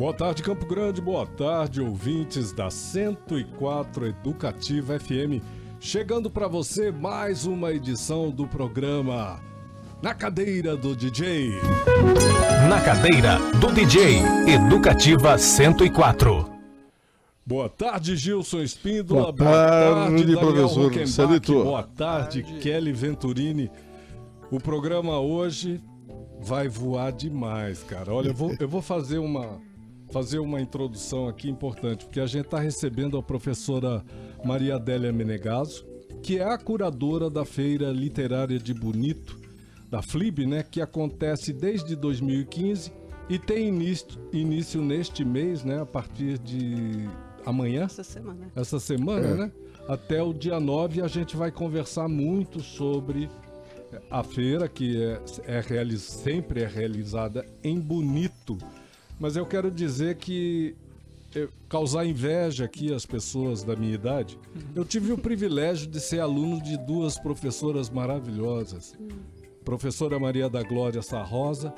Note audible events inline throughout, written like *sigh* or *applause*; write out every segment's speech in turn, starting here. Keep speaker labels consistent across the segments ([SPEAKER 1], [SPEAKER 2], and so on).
[SPEAKER 1] Boa tarde, Campo Grande. Boa tarde, ouvintes da 104 Educativa FM. Chegando para você mais uma edição do programa Na Cadeira do DJ.
[SPEAKER 2] Na cadeira do DJ, Educativa 104.
[SPEAKER 1] Boa tarde, Gilson Espíndola.
[SPEAKER 3] Boa tarde,
[SPEAKER 1] Daniel
[SPEAKER 3] professor
[SPEAKER 1] Rockenbach.
[SPEAKER 3] Celito.
[SPEAKER 1] Boa tarde, Kelly Venturini. O programa hoje vai voar demais, cara. Olha, eu vou, eu vou fazer uma fazer uma introdução aqui importante, porque a gente está recebendo a professora Maria Adélia Menegaso, que é a curadora da Feira Literária de Bonito, da FLIB, né, que acontece desde 2015 e tem início, início neste mês, né, a partir de amanhã,
[SPEAKER 4] Essa semana.
[SPEAKER 1] essa semana, né? Até o dia 9 a gente vai conversar muito sobre a feira, que é, é reali- sempre é realizada em Bonito. Mas eu quero dizer que eh, causar inveja aqui às pessoas da minha idade. Eu tive o privilégio de ser aluno de duas professoras maravilhosas. Professora Maria da Glória Sarrosa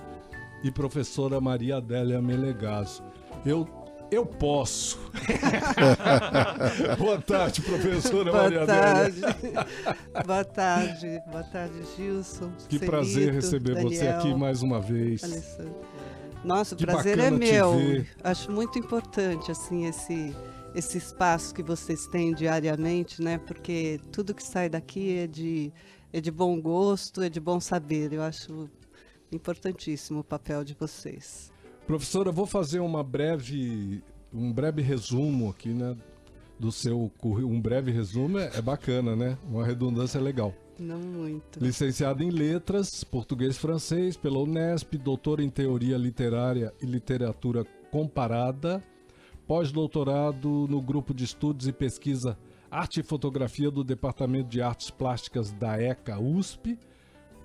[SPEAKER 1] e professora Maria Adélia Melegaso. Eu eu posso. *laughs* Boa tarde, professora
[SPEAKER 4] Boa
[SPEAKER 1] Maria
[SPEAKER 4] tarde.
[SPEAKER 1] Adélia.
[SPEAKER 4] Boa tarde. Boa tarde, Gilson.
[SPEAKER 1] Que
[SPEAKER 4] Celito,
[SPEAKER 1] prazer receber você
[SPEAKER 4] Daniel,
[SPEAKER 1] aqui mais uma vez.
[SPEAKER 4] Alessandro. Nossa, o
[SPEAKER 1] Que
[SPEAKER 4] prazer é meu. Acho muito importante assim esse esse espaço que vocês têm diariamente, né? Porque tudo que sai daqui é de é de bom gosto, é de bom saber. Eu acho importantíssimo o papel de vocês.
[SPEAKER 1] Professora, vou fazer uma breve, um breve resumo aqui, né? Do seu currículo. Um breve resumo é, é bacana, né? Uma redundância legal.
[SPEAKER 4] Não muito.
[SPEAKER 1] Licenciada em Letras, Português e Francês pela Unesp, doutora em Teoria Literária e Literatura Comparada, pós-doutorado no Grupo de Estudos e Pesquisa Arte e Fotografia do Departamento de Artes Plásticas da ECA USP,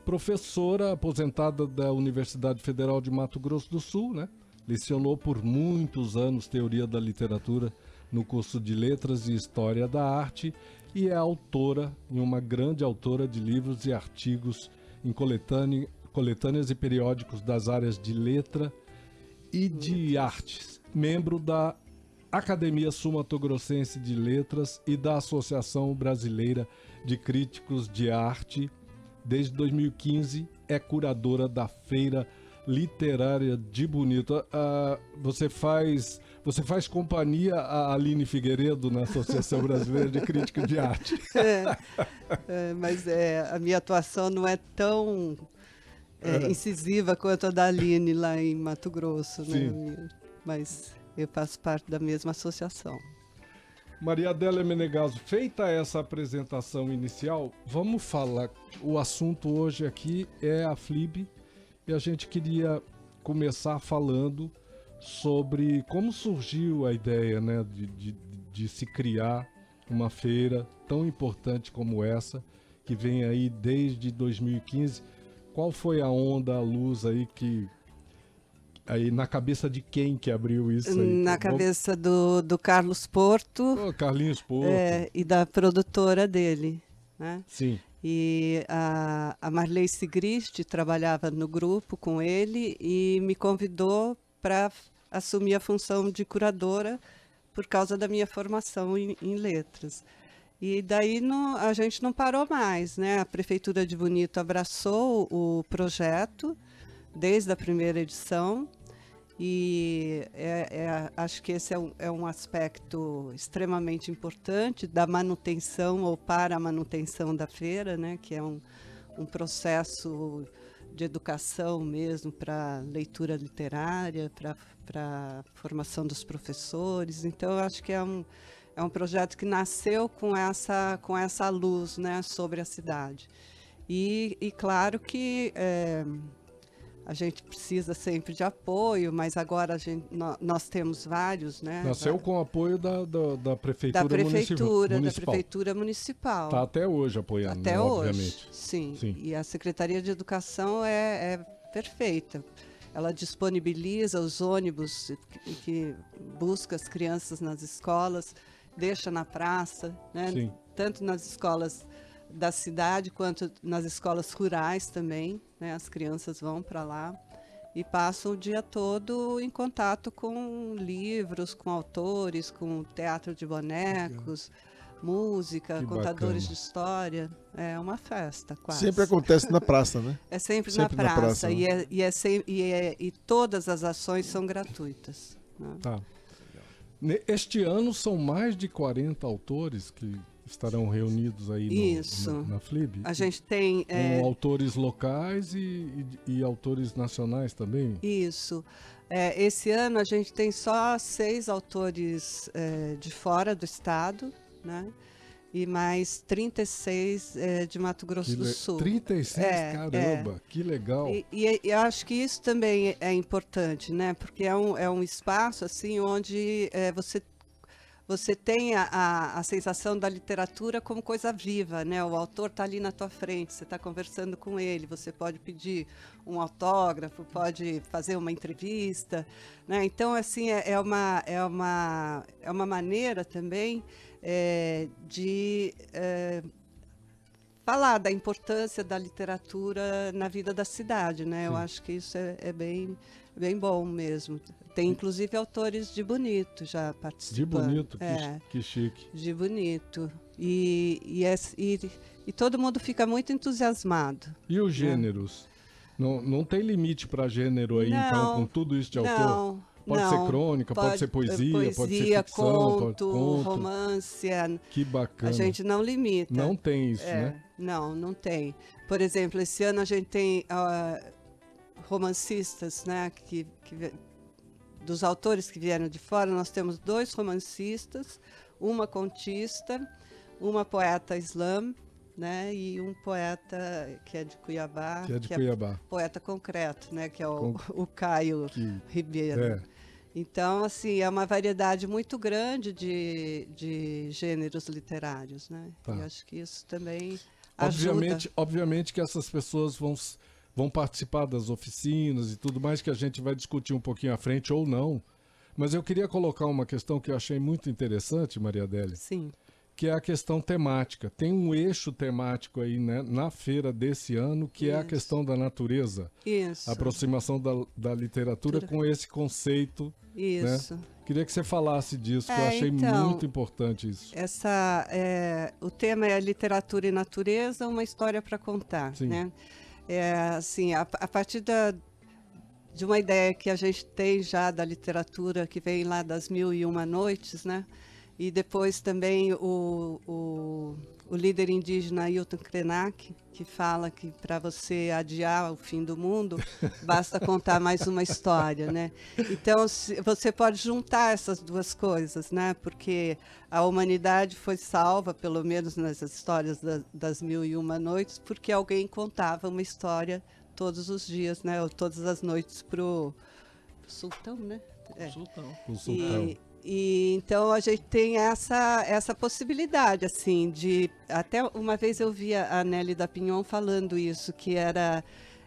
[SPEAKER 1] professora aposentada da Universidade Federal de Mato Grosso do Sul, né? Lecionou por muitos anos Teoria da Literatura no curso de Letras e História da Arte e é autora, e uma grande autora de livros e artigos em coletânea- coletâneas e periódicos das áreas de letra e de artes. Membro da Academia Sumatogrossense de Letras e da Associação Brasileira de Críticos de Arte. Desde 2015 é curadora da Feira Literária de Bonito. Ah, você faz você faz companhia a Aline Figueiredo na Associação Brasileira de Críticos de Arte. *laughs*
[SPEAKER 4] É, é, mas é, a minha atuação não é tão é, incisiva quanto a da Aline lá em Mato Grosso, né? Mas eu faço parte da mesma associação.
[SPEAKER 1] Maria Adélia Menegaso, feita essa apresentação inicial, vamos falar. O assunto hoje aqui é a FLIB e a gente queria começar falando sobre como surgiu a ideia né, de, de, de se criar uma feira tão importante como essa, que vem aí desde 2015. Qual foi a onda, a luz aí que. Aí na cabeça de quem que abriu isso aí?
[SPEAKER 4] Na
[SPEAKER 1] Vamos-
[SPEAKER 4] cabeça do, do Carlos Porto
[SPEAKER 1] Ô, Carlinhos Porto.
[SPEAKER 4] é, e da produtora dele, né?
[SPEAKER 1] Sim.
[SPEAKER 4] E a, a Marley Sigrist trabalhava no grupo com ele e me convidou para assumir a função de curadora por causa da minha formação em, em letras. E daí a gente não parou mais, né? A Prefeitura de Bonito abraçou o projeto desde a primeira edição e é- é- acho que esse é um, é um aspecto extremamente importante da manutenção ou para a manutenção da feira, né? que é um, um processo de educação mesmo para leitura literária, para formação dos professores. Então, eu acho que é um, é um projeto que nasceu com essa, com essa luz né, sobre a cidade. E, e claro que é, a gente precisa sempre de apoio, mas agora gente, nós, nós, temos vários, né?
[SPEAKER 1] Nasceu com o apoio da, da, da prefeitura,
[SPEAKER 4] da prefeitura
[SPEAKER 1] municipal.
[SPEAKER 4] Da prefeitura municipal.
[SPEAKER 1] Está até hoje apoiando,
[SPEAKER 4] até
[SPEAKER 1] né,
[SPEAKER 4] hoje,
[SPEAKER 1] obviamente.
[SPEAKER 4] Sim.
[SPEAKER 1] sim.
[SPEAKER 4] E a Secretaria de Educação é, é perfeita. Ela disponibiliza os ônibus que, que busca as crianças nas escolas, deixa na praça, né?
[SPEAKER 1] Sim.
[SPEAKER 4] tanto nas escolas da cidade quanto nas escolas rurais também. Né? As crianças vão para lá e passam o dia todo em contato com livros, com autores, com teatro de bonecos, música,
[SPEAKER 1] Que
[SPEAKER 4] contadores
[SPEAKER 1] bacana.
[SPEAKER 4] de história. É uma festa, quase.
[SPEAKER 3] Sempre acontece na praça, né? *laughs*
[SPEAKER 4] É sempre,
[SPEAKER 3] Sempre
[SPEAKER 4] na
[SPEAKER 3] na
[SPEAKER 4] praça.
[SPEAKER 3] praça,
[SPEAKER 4] e,
[SPEAKER 3] né?
[SPEAKER 4] é, e, é sem- e, é- e todas as ações são gratuitas. né?
[SPEAKER 1] Tá. Este ano são mais de 40 autores que estarão reunidos aí no,
[SPEAKER 4] Isso.
[SPEAKER 1] na, na FLIB.
[SPEAKER 4] A gente tem.
[SPEAKER 1] Com
[SPEAKER 4] é,
[SPEAKER 1] autores locais e, e- e autores nacionais também.
[SPEAKER 4] Isso. É, esse ano a gente tem só seis autores é, de fora do estado, né? E mais 36 é, de Mato Grosso
[SPEAKER 1] Que
[SPEAKER 4] do
[SPEAKER 1] le-
[SPEAKER 4] Sul.
[SPEAKER 1] 36,
[SPEAKER 4] É,
[SPEAKER 1] caramba, que legal.
[SPEAKER 4] E, e eu acho que isso também é importante, né? Porque é um, é um espaço assim onde é, você você tem a, a, a sensação da literatura como coisa viva, né? O autor está ali na tua frente, você está conversando com ele, você pode pedir um autógrafo, pode fazer uma entrevista, né? Então, assim, é, é uma, é, uma, é uma maneira também é, de é, falar da importância da literatura na vida da cidade, né? Eu
[SPEAKER 1] Sim.
[SPEAKER 4] acho que isso é, é bem, bem bom mesmo. Tem inclusive autores de Bonito já
[SPEAKER 1] De
[SPEAKER 4] participando.
[SPEAKER 1] bonito, que,
[SPEAKER 4] É,
[SPEAKER 1] que chique.
[SPEAKER 4] de Bonito. E, e, é- e, e todo mundo fica muito entusiasmado.
[SPEAKER 1] E os gêneros? Não, não tem limite para gênero aí, então,
[SPEAKER 4] Não,
[SPEAKER 1] com tudo isso de autor?
[SPEAKER 4] Não,
[SPEAKER 1] Pode
[SPEAKER 4] não.
[SPEAKER 1] ser crônica, pode, ser
[SPEAKER 4] eh,
[SPEAKER 1] poesia, pode ser
[SPEAKER 4] poesia,
[SPEAKER 1] ficção,
[SPEAKER 4] conto,
[SPEAKER 1] pode conto.
[SPEAKER 4] romance. A,
[SPEAKER 1] Que bacana.
[SPEAKER 4] a gente não limita.
[SPEAKER 1] Não tem isso,
[SPEAKER 4] É,
[SPEAKER 1] né?
[SPEAKER 4] Não, não tem. Por exemplo, esse ano a gente tem ah, romancistas, né? Que, que dos autores que vieram de fora, nós temos dois romancistas, uma contista, uma poeta slam, né? E um poeta que é de Cuiabá,
[SPEAKER 1] Que é de Cuiabá.
[SPEAKER 4] poeta concreto, né? Que é o,
[SPEAKER 1] Com-
[SPEAKER 4] o Caio
[SPEAKER 1] Que,
[SPEAKER 4] Ribeiro.
[SPEAKER 1] é.
[SPEAKER 4] Então, assim, é uma variedade muito grande de, de gêneros literários, né?
[SPEAKER 1] Tá.
[SPEAKER 4] E acho que isso também ajuda.
[SPEAKER 1] Obviamente, obviamente que essas pessoas vão, vão participar das oficinas e tudo mais que a gente vai discutir um pouquinho à frente ou não. Mas eu queria colocar uma questão que eu achei muito interessante, Maria Adélia,
[SPEAKER 4] Sim,
[SPEAKER 1] que é a questão temática. Tem um eixo temático aí né, na feira desse ano, que é a
[SPEAKER 4] Isso.
[SPEAKER 1] questão da natureza.
[SPEAKER 4] isso.
[SPEAKER 1] A aproximação da, da literatura
[SPEAKER 4] Literatura.
[SPEAKER 1] com esse conceito.
[SPEAKER 4] Isso.
[SPEAKER 1] Queria que você falasse disso, que eu
[SPEAKER 4] É,
[SPEAKER 1] achei
[SPEAKER 4] então,
[SPEAKER 1] muito importante isso.
[SPEAKER 4] Essa, é, o tema é literatura e natureza, uma história para contar,
[SPEAKER 1] Sim.
[SPEAKER 4] né? É, assim, a, a partir da, de uma ideia que a gente tem já da literatura que vem lá das Mil e Uma Noites, né? E depois também o, o, o líder indígena Ailton Krenak, que fala que para você adiar o fim do mundo, *laughs* basta contar mais uma história, né? Então, se- você pode juntar essas duas coisas, né? Porque a humanidade foi salva, pelo menos nas histórias da- das Mil e Uma Noites, porque alguém contava uma história todos os dias, né? Ou todas as noites pro, pro sultão, né? É.
[SPEAKER 1] O sultão.
[SPEAKER 4] E, e então a gente tem essa, essa possibilidade, assim, de. Até uma vez eu vi a Nelly da Pinhon falando isso, que era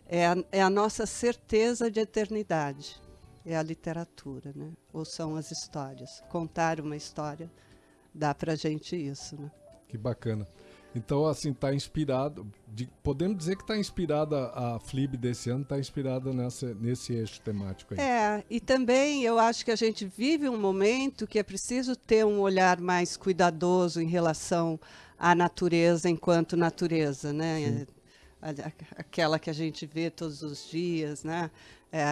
[SPEAKER 4] é a, é a nossa certeza de eternidade. É a literatura, né? Ou são as histórias. Contar uma história dá pra gente isso, né?
[SPEAKER 1] Que bacana. Então, assim, tá inspirado. de- podemos dizer que tá inspirada a Flib desse ano, tá inspirada nessa, nesse eixo temático aí.
[SPEAKER 4] É, e também eu acho que a gente vive um momento que é preciso ter um olhar mais cuidadoso em relação à natureza enquanto natureza, né? A- Aquela que a gente vê todos os dias, né? É,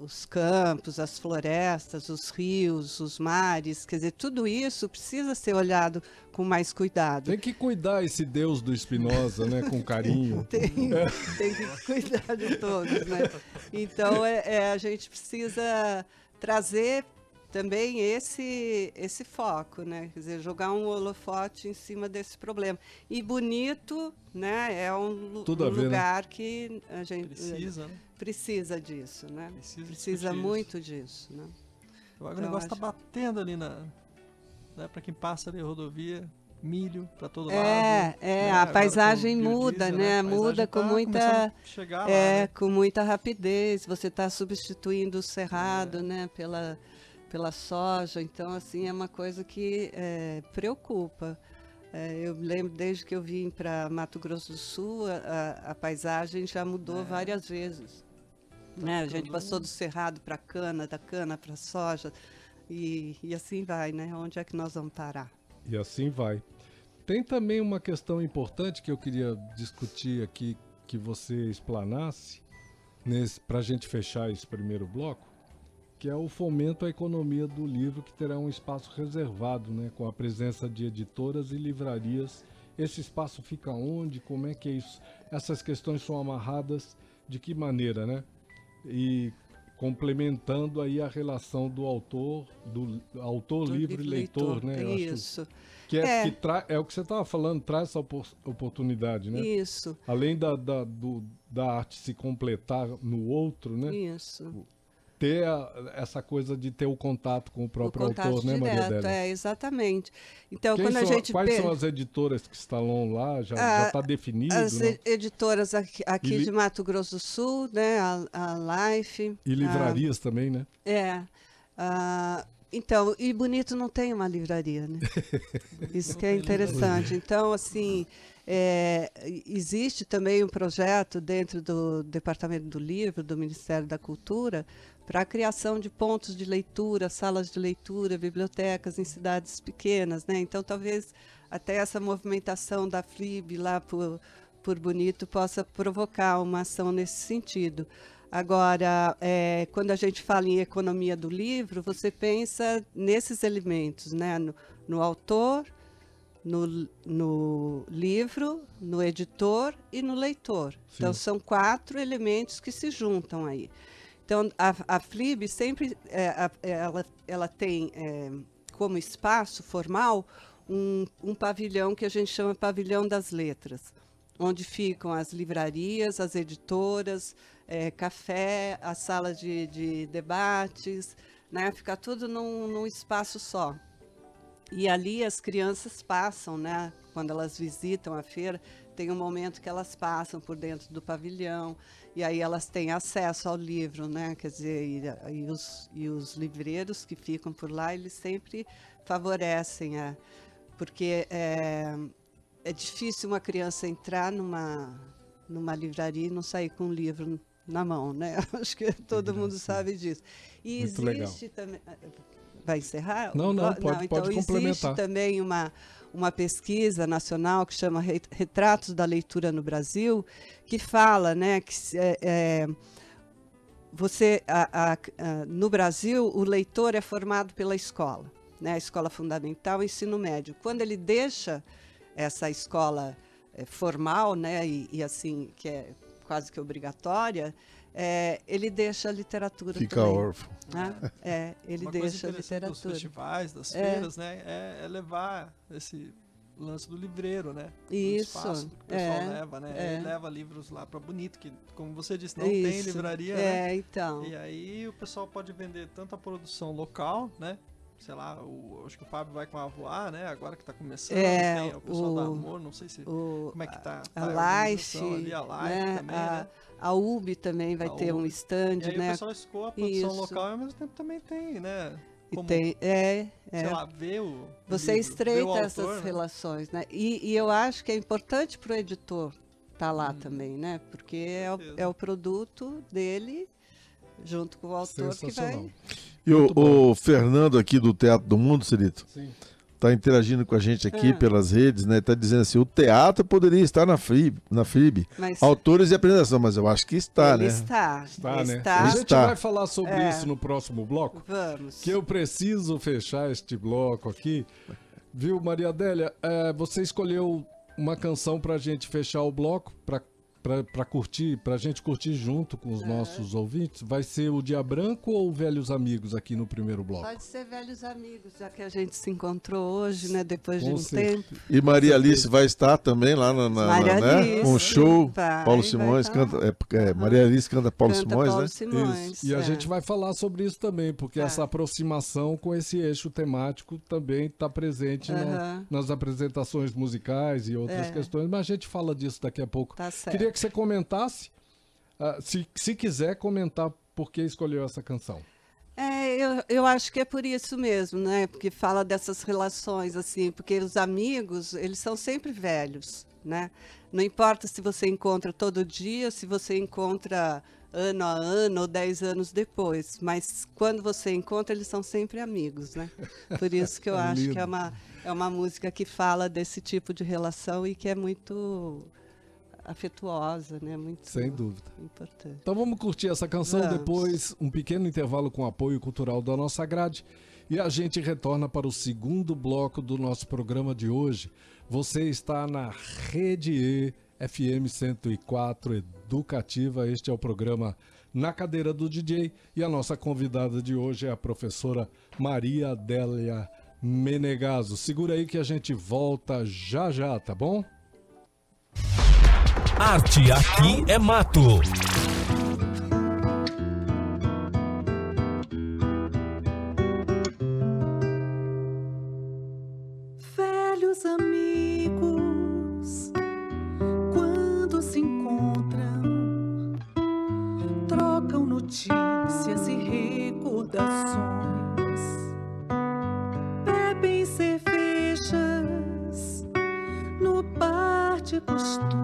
[SPEAKER 4] os campos, as florestas, os rios, os mares, quer dizer, tudo isso precisa ser olhado com mais cuidado.
[SPEAKER 1] Tem que cuidar esse Deus do Espinosa, né? Com carinho. *laughs*
[SPEAKER 4] Tem, tem que cuidar de todos, né? Então, é, é, a gente precisa trazer também esse esse foco, né? Quer dizer, jogar um holofote em cima desse problema. E bonito, né? É um,
[SPEAKER 1] Tudo
[SPEAKER 4] um
[SPEAKER 1] ver, né?
[SPEAKER 4] lugar que a gente
[SPEAKER 3] Precisa, né?
[SPEAKER 4] precisa disso, né?
[SPEAKER 3] Precisa
[SPEAKER 4] Precisa muito disso, né?
[SPEAKER 3] Agora o
[SPEAKER 4] Então,
[SPEAKER 3] negócio tá
[SPEAKER 4] acho-
[SPEAKER 3] batendo ali na. Né, pra quem passa ali a rodovia, milho pra todo lado.
[SPEAKER 4] É, é,
[SPEAKER 3] né,
[SPEAKER 4] a
[SPEAKER 3] agora com
[SPEAKER 4] paisagem muda, né?
[SPEAKER 3] Paisagem
[SPEAKER 4] Muda com
[SPEAKER 3] tá
[SPEAKER 4] muita-
[SPEAKER 3] lá,
[SPEAKER 4] É,
[SPEAKER 3] né?
[SPEAKER 4] com muita rapidez. Você está substituindo o cerrado, né, pela, pela soja. Então, assim, é uma coisa que é, preocupa. É, eu lembro desde que eu vim para Mato Grosso do Sul, a, a- a paisagem já mudou
[SPEAKER 3] É.
[SPEAKER 4] várias vezes. Né? A gente passou do cerrado para cana, da cana para soja. E, e assim vai, né? Onde é que nós vamos parar?
[SPEAKER 1] E assim vai. Tem também uma questão importante que eu queria discutir aqui, que você explanasse, para a gente fechar esse primeiro bloco, que é o fomento à economia do livro, que terá um espaço reservado, né, com a presença de editoras e livrarias. Esse espaço fica onde? Como é que é isso? Essas questões são amarradas de que maneira, né? E complementando aí a relação do autor, do autor
[SPEAKER 4] Do
[SPEAKER 1] livre leitor, né? Eu acho
[SPEAKER 4] Isso,
[SPEAKER 1] que é,
[SPEAKER 4] É.
[SPEAKER 1] que tra- é o que você estava falando, traz essa opor- oportunidade, né?
[SPEAKER 4] isso,
[SPEAKER 1] Além da, da, do- da arte se completar no outro, né?
[SPEAKER 4] isso.
[SPEAKER 1] Ter a- essa coisa de ter o contato com o
[SPEAKER 4] o
[SPEAKER 1] próprio
[SPEAKER 4] contato
[SPEAKER 1] autor, né, Maria
[SPEAKER 4] direto,
[SPEAKER 1] Adélia?
[SPEAKER 4] é, exatamente. Então,
[SPEAKER 1] Quem
[SPEAKER 4] quando a
[SPEAKER 1] são-
[SPEAKER 4] gente
[SPEAKER 1] quais
[SPEAKER 4] pe-
[SPEAKER 1] são as editoras que estão lá? Já
[SPEAKER 4] Ah,
[SPEAKER 1] está definido?
[SPEAKER 4] as
[SPEAKER 1] né?
[SPEAKER 4] editoras aqui, aqui
[SPEAKER 1] li-
[SPEAKER 4] de Mato Grosso do Sul, né, a, a Life.
[SPEAKER 1] E livrarias também, né?
[SPEAKER 4] ah, é. ah, então, e Bonito não tem uma livraria, né? *laughs* Isso que é interessante. Então, assim, é, existe também um projeto dentro do Departamento do Livro, do Ministério da Cultura, para a criação de pontos de leitura, salas de leitura, bibliotecas em cidades pequenas, né? Então, talvez até essa movimentação da FLIB lá por, por Bonito possa provocar uma ação nesse sentido. Agora, é, quando a gente fala em economia do livro, você pensa nesses elementos, né? No, no autor, no, no livro, no editor e no leitor. Então,
[SPEAKER 1] Sim.
[SPEAKER 4] são quatro elementos que se juntam aí. Então, a, a FLIB sempre é, a- ela, ela tem é, como espaço formal um, um pavilhão que a gente chama pavilhão das letras, onde ficam as livrarias, as editoras, é, café, a sala de, de debates, né? Fica tudo num, num espaço só. E ali as crianças passam, né? Quando elas visitam a feira, tem um momento que elas passam por dentro do pavilhão e aí elas têm acesso ao livro, né? Quer dizer, e, e os, e os livreiros que ficam por lá, eles sempre favorecem a, porque é, é difícil uma criança entrar numa numa livraria e não sair com um livro na mão, né? *laughs* Acho que todo mundo sabe disso. E
[SPEAKER 1] Muito legal.
[SPEAKER 4] existe também vai encerrar?
[SPEAKER 1] Não, não, pode-
[SPEAKER 4] então
[SPEAKER 1] pode
[SPEAKER 4] existe
[SPEAKER 1] complementar.
[SPEAKER 4] também uma uma pesquisa nacional que chama Re- Retratos da Leitura no Brasil, que fala, né, que é, é, você a- a- a- no Brasil o leitor é formado pela escola, né, a escola fundamental, ensino médio. Quando ele deixa essa escola eh, formal, né, e, e assim que é quase que obrigatória, eh, ele deixa a literatura
[SPEAKER 5] Fica
[SPEAKER 4] também.
[SPEAKER 5] órfão.
[SPEAKER 4] né? É, ele
[SPEAKER 3] Uma coisa
[SPEAKER 4] deixa a
[SPEAKER 3] interessante dos
[SPEAKER 4] literatura.
[SPEAKER 3] festivais, das
[SPEAKER 4] É.
[SPEAKER 3] feiras, né? É, é levar esse lance do livreiro, né? Do
[SPEAKER 4] Isso,
[SPEAKER 3] espaço que o pessoal
[SPEAKER 4] é,
[SPEAKER 3] leva, né?
[SPEAKER 4] é.
[SPEAKER 3] Ele leva livros lá pra Bonito, que, como você disse, não tem
[SPEAKER 4] Isso,
[SPEAKER 3] livraria, né?
[SPEAKER 4] É, então.
[SPEAKER 3] E aí o pessoal pode vender tanto a produção local, né? Sei lá, o, acho que o Fábio vai com a Voar, né? Agora que tá começando,
[SPEAKER 4] É,
[SPEAKER 3] tem o pessoal da
[SPEAKER 4] o-
[SPEAKER 3] Amor, não sei se...
[SPEAKER 4] O,
[SPEAKER 3] Como é que tá?
[SPEAKER 4] a
[SPEAKER 3] tá
[SPEAKER 4] Life,
[SPEAKER 3] organização ali, a Life
[SPEAKER 4] né,
[SPEAKER 3] também,
[SPEAKER 4] a,
[SPEAKER 3] né?
[SPEAKER 4] a UB também vai
[SPEAKER 3] A
[SPEAKER 4] ter um stand,
[SPEAKER 3] E aí
[SPEAKER 4] né?
[SPEAKER 3] o pessoal escoa a produção
[SPEAKER 4] Isso.
[SPEAKER 3] local e ao mesmo tempo também tem, né?
[SPEAKER 4] E
[SPEAKER 3] Como,
[SPEAKER 4] tem, é, é.
[SPEAKER 3] sei lá, ver o.
[SPEAKER 4] Você
[SPEAKER 3] livro, ver o
[SPEAKER 4] estreita
[SPEAKER 3] autor,
[SPEAKER 4] essas
[SPEAKER 3] né?
[SPEAKER 4] relações, né? E, e eu acho que é importante para o editor estar lá
[SPEAKER 3] Hum.
[SPEAKER 4] também, né? Porque é o, é o produto dele junto com o autor que vai.
[SPEAKER 5] E o, o Fernando aqui do Teatro do Mundo, Cirito,
[SPEAKER 1] Sim.
[SPEAKER 5] tá interagindo com a gente aqui
[SPEAKER 4] Ah.
[SPEAKER 5] pelas redes, né? Tá dizendo assim, o teatro poderia estar na FRIB, na FRIB.
[SPEAKER 4] Mas
[SPEAKER 5] Autores e apresentação, mas eu acho que está,
[SPEAKER 4] ele
[SPEAKER 5] né?
[SPEAKER 4] está.
[SPEAKER 1] Tá, né?
[SPEAKER 4] está.
[SPEAKER 1] A gente
[SPEAKER 5] Está.
[SPEAKER 1] vai falar sobre
[SPEAKER 4] É.
[SPEAKER 1] isso no próximo bloco.
[SPEAKER 4] Vamos.
[SPEAKER 1] Que eu preciso fechar este bloco aqui. Viu, Maria Adélia? É, você escolheu uma canção pra gente fechar o bloco, pra para curtir, para a gente curtir junto com os nossos ouvintes, vai ser o Dia Branco ou Velhos Amigos aqui no primeiro bloco?
[SPEAKER 4] Pode ser velhos amigos, já que a gente se encontrou hoje, né? Depois de
[SPEAKER 1] Com
[SPEAKER 4] um
[SPEAKER 1] certeza.
[SPEAKER 4] tempo.
[SPEAKER 5] E Maria Alice vai estar também lá na, na-
[SPEAKER 4] Maria
[SPEAKER 5] na- né?
[SPEAKER 4] Alice,
[SPEAKER 5] com o show.
[SPEAKER 4] vai,
[SPEAKER 5] Paulo Simões canta. é, é, Maria Alice canta Paulo
[SPEAKER 4] Canta
[SPEAKER 5] Simões,
[SPEAKER 4] Paulo
[SPEAKER 5] né?
[SPEAKER 4] Simões,
[SPEAKER 1] Isso. E a
[SPEAKER 4] é.
[SPEAKER 1] gente vai falar sobre isso também, porque
[SPEAKER 4] Tá.
[SPEAKER 1] essa aproximação com esse eixo temático também está presente na- nas apresentações musicais e outras
[SPEAKER 4] É.
[SPEAKER 1] questões, mas a gente fala disso daqui a pouco.
[SPEAKER 4] Tá certo.
[SPEAKER 1] Queria que você comentasse, ah, se, se quiser comentar por que escolheu essa canção.
[SPEAKER 4] É, eu, eu acho que é por isso mesmo, né? Porque fala dessas relações, assim, porque os amigos, eles são sempre velhos, né? Não importa se você encontra todo dia, se você encontra ano a ano ou dez anos depois, mas quando você encontra, eles são sempre amigos, né? Por isso que *laughs* eu acho que é uma, é uma música que fala desse tipo de relação e que é muito afetuosa, né? Muito
[SPEAKER 1] Sem dúvida.
[SPEAKER 4] importante.
[SPEAKER 1] Então vamos curtir essa canção,
[SPEAKER 4] Vamos.
[SPEAKER 1] depois um pequeno intervalo com apoio cultural da nossa grade e a gente retorna para o segundo bloco do nosso programa de hoje. Você está na Rede E FM 104 Educativa. Este é o programa Na Cadeira do DJ e a nossa convidada de hoje é a professora Maria Adélia Menegaso. Segura aí que a gente volta já já, tá bom?
[SPEAKER 2] Arte aqui é mato.
[SPEAKER 6] Velhos amigos, quando se encontram, trocam notícias e recordações, bebem cervejas no bar de costume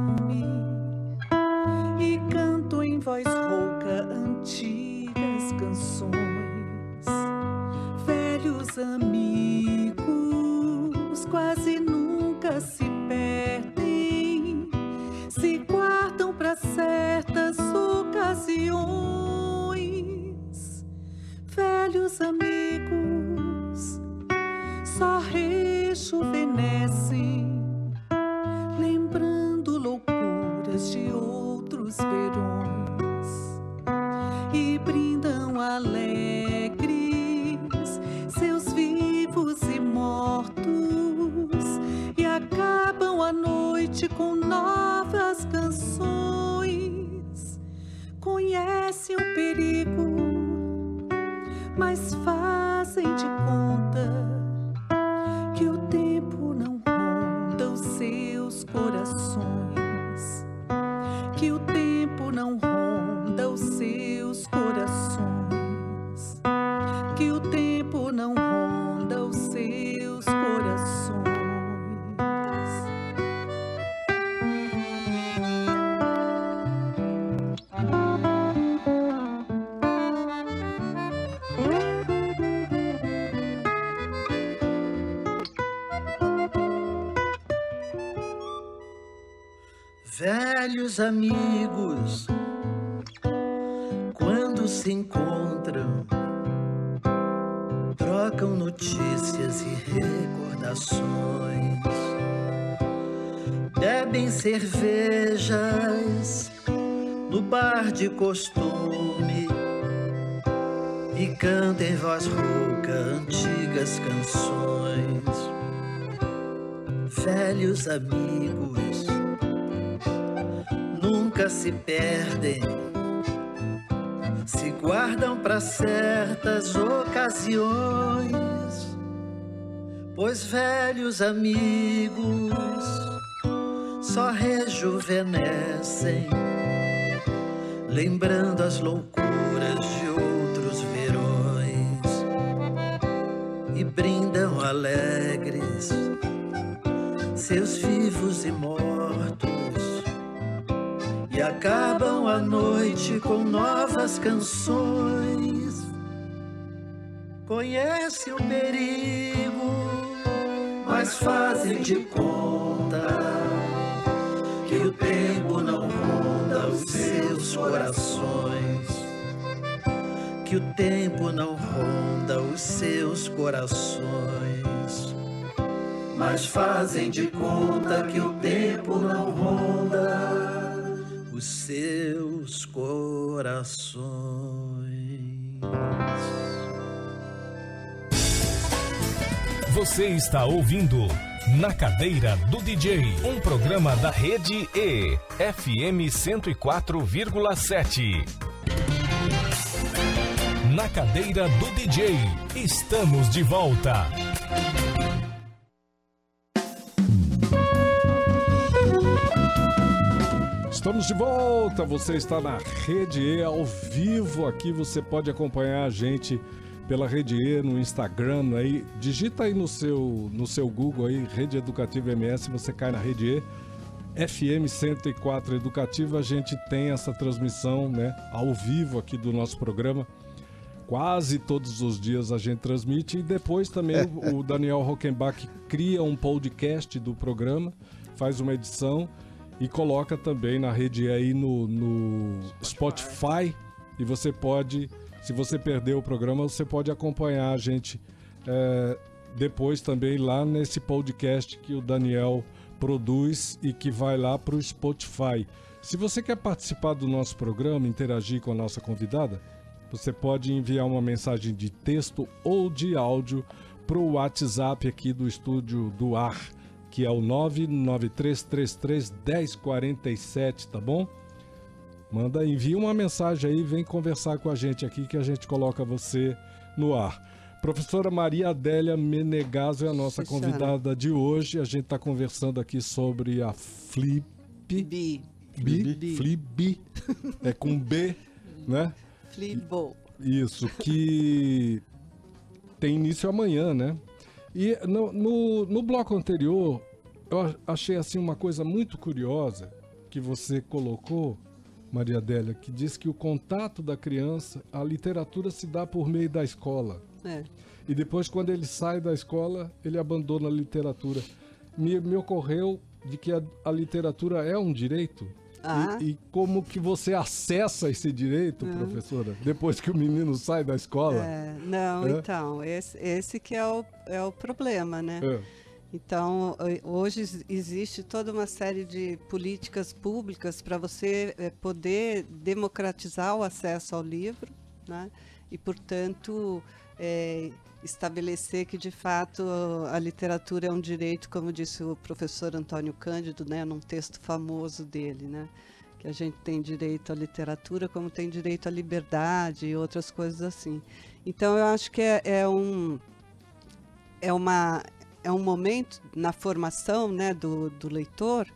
[SPEAKER 6] Velhos amigos,
[SPEAKER 7] quando se encontram, trocam notícias e recordações, bebem cervejas no bar de costume e cantam em voz rouca antigas canções. Velhos amigos nunca se perdem, se guardam para certas ocasiões, pois velhos amigos só rejuvenescem, lembrando as loucuras de outros verões e brindam alegres seus vivos e mortos acabam a noite com novas canções. Conhecem o perigo, mas fazem de conta que o tempo não ronda os seus corações. Que o tempo não ronda os seus corações mas fazem de conta que o tempo não ronda os seus corações.
[SPEAKER 2] Você está ouvindo Na Cadeira do DJ, um programa da Rede E, FM 104,7. Na Cadeira do DJ, estamos de volta.
[SPEAKER 1] Estamos de volta, você está na Rede E ao vivo aqui, você pode acompanhar a gente pela Rede E no Instagram aí, digita aí no seu, no seu Google aí, Rede Educativa MS, você cai na Rede E, FM 104 Educativa, a gente tem essa transmissão, né, ao vivo aqui do nosso programa, quase todos os dias a gente transmite. E depois também o, *laughs* Daniel Rockenbach cria um podcast do programa, faz uma edição e coloca também na rede aí no, no Spotify. E você pode, se você perdeu o programa, você pode acompanhar a gente é, depois também lá nesse podcast que o Daniel produz e que vai lá para o Spotify. Se você quer participar do nosso programa, interagir com a nossa convidada, você pode enviar uma mensagem de texto ou de áudio para o WhatsApp aqui do estúdio do ar que é o 993331047, tá bom? Manda, envia uma mensagem aí, vem conversar com a gente aqui que a gente coloca você no ar. Professora Maria Adélia Menegaso é a nossa convidada de hoje. A gente está conversando aqui sobre a Flip.
[SPEAKER 4] Bi.
[SPEAKER 1] Bi? Flip. É com B, *laughs* né?
[SPEAKER 4] Flibo.
[SPEAKER 1] Isso, que tem início amanhã, né? E no, no, no, bloco anterior, eu achei assim uma coisa muito curiosa que você colocou, Maria Adélia, que diz que o contato da criança, a literatura se dá por meio da escola.
[SPEAKER 4] É.
[SPEAKER 1] E depois, quando ele sai da escola, ele abandona a literatura. Me, me ocorreu de que a, a literatura é um direito.
[SPEAKER 4] Ah.
[SPEAKER 1] E, e, como que você acessa esse direito,
[SPEAKER 4] Uhum.
[SPEAKER 1] professora, depois que o menino sai da escola?
[SPEAKER 4] É, não,
[SPEAKER 1] É?
[SPEAKER 4] então, esse, esse que é o, é o problema, né?
[SPEAKER 1] É.
[SPEAKER 4] Então, ho- hoje ex- existe toda uma série de políticas públicas para você eh, poder democratizar o acesso ao livro, né? E, portanto, eh, estabelecer que, de fato, a literatura é um direito, como disse o professor Antônio Cândido, né? Num texto famoso dele, né? Que a gente tem direito à literatura, como tem direito à liberdade e outras coisas assim. Então, eu acho que é, é um é uma é um momento na formação né, do, do leitor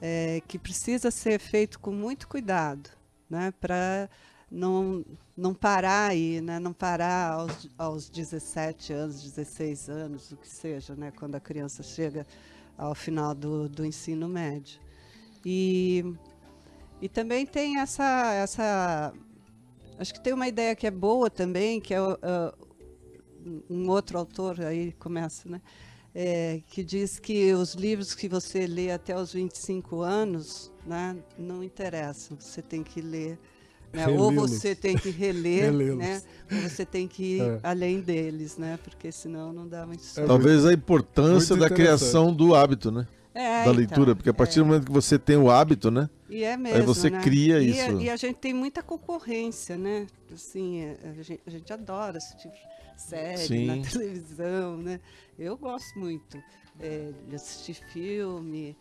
[SPEAKER 4] é, que precisa ser feito com muito cuidado, né, para não, não parar aí, né, não parar aos, aos 17 anos, 16 anos, o que seja, né, quando a criança chega ao final do, do ensino médio. E, e também tem essa, essa. Acho que tem uma ideia que é boa também, que é ah, um outro autor aí começa, né? é, que diz que os livros que você lê até os 25 anos né, não interessam. Você tem que ler. Né, ou você tem que reler, né? Ou você tem que ir
[SPEAKER 1] É.
[SPEAKER 4] além deles, né? Porque senão não dá muito certo.
[SPEAKER 5] Talvez a importância da criação do hábito, né?
[SPEAKER 4] É,
[SPEAKER 5] da
[SPEAKER 4] então,
[SPEAKER 5] leitura, porque a partir
[SPEAKER 4] é.
[SPEAKER 5] do momento que você tem o hábito, né?
[SPEAKER 4] E é mesmo,
[SPEAKER 5] você
[SPEAKER 4] né?
[SPEAKER 5] cria
[SPEAKER 4] e
[SPEAKER 5] isso.
[SPEAKER 4] A, e a gente tem muita concorrência, né? Assim, é, a gente, a gente adora assistir série
[SPEAKER 5] Sim.
[SPEAKER 4] na televisão, né? Eu gosto muito é, de assistir filme, é,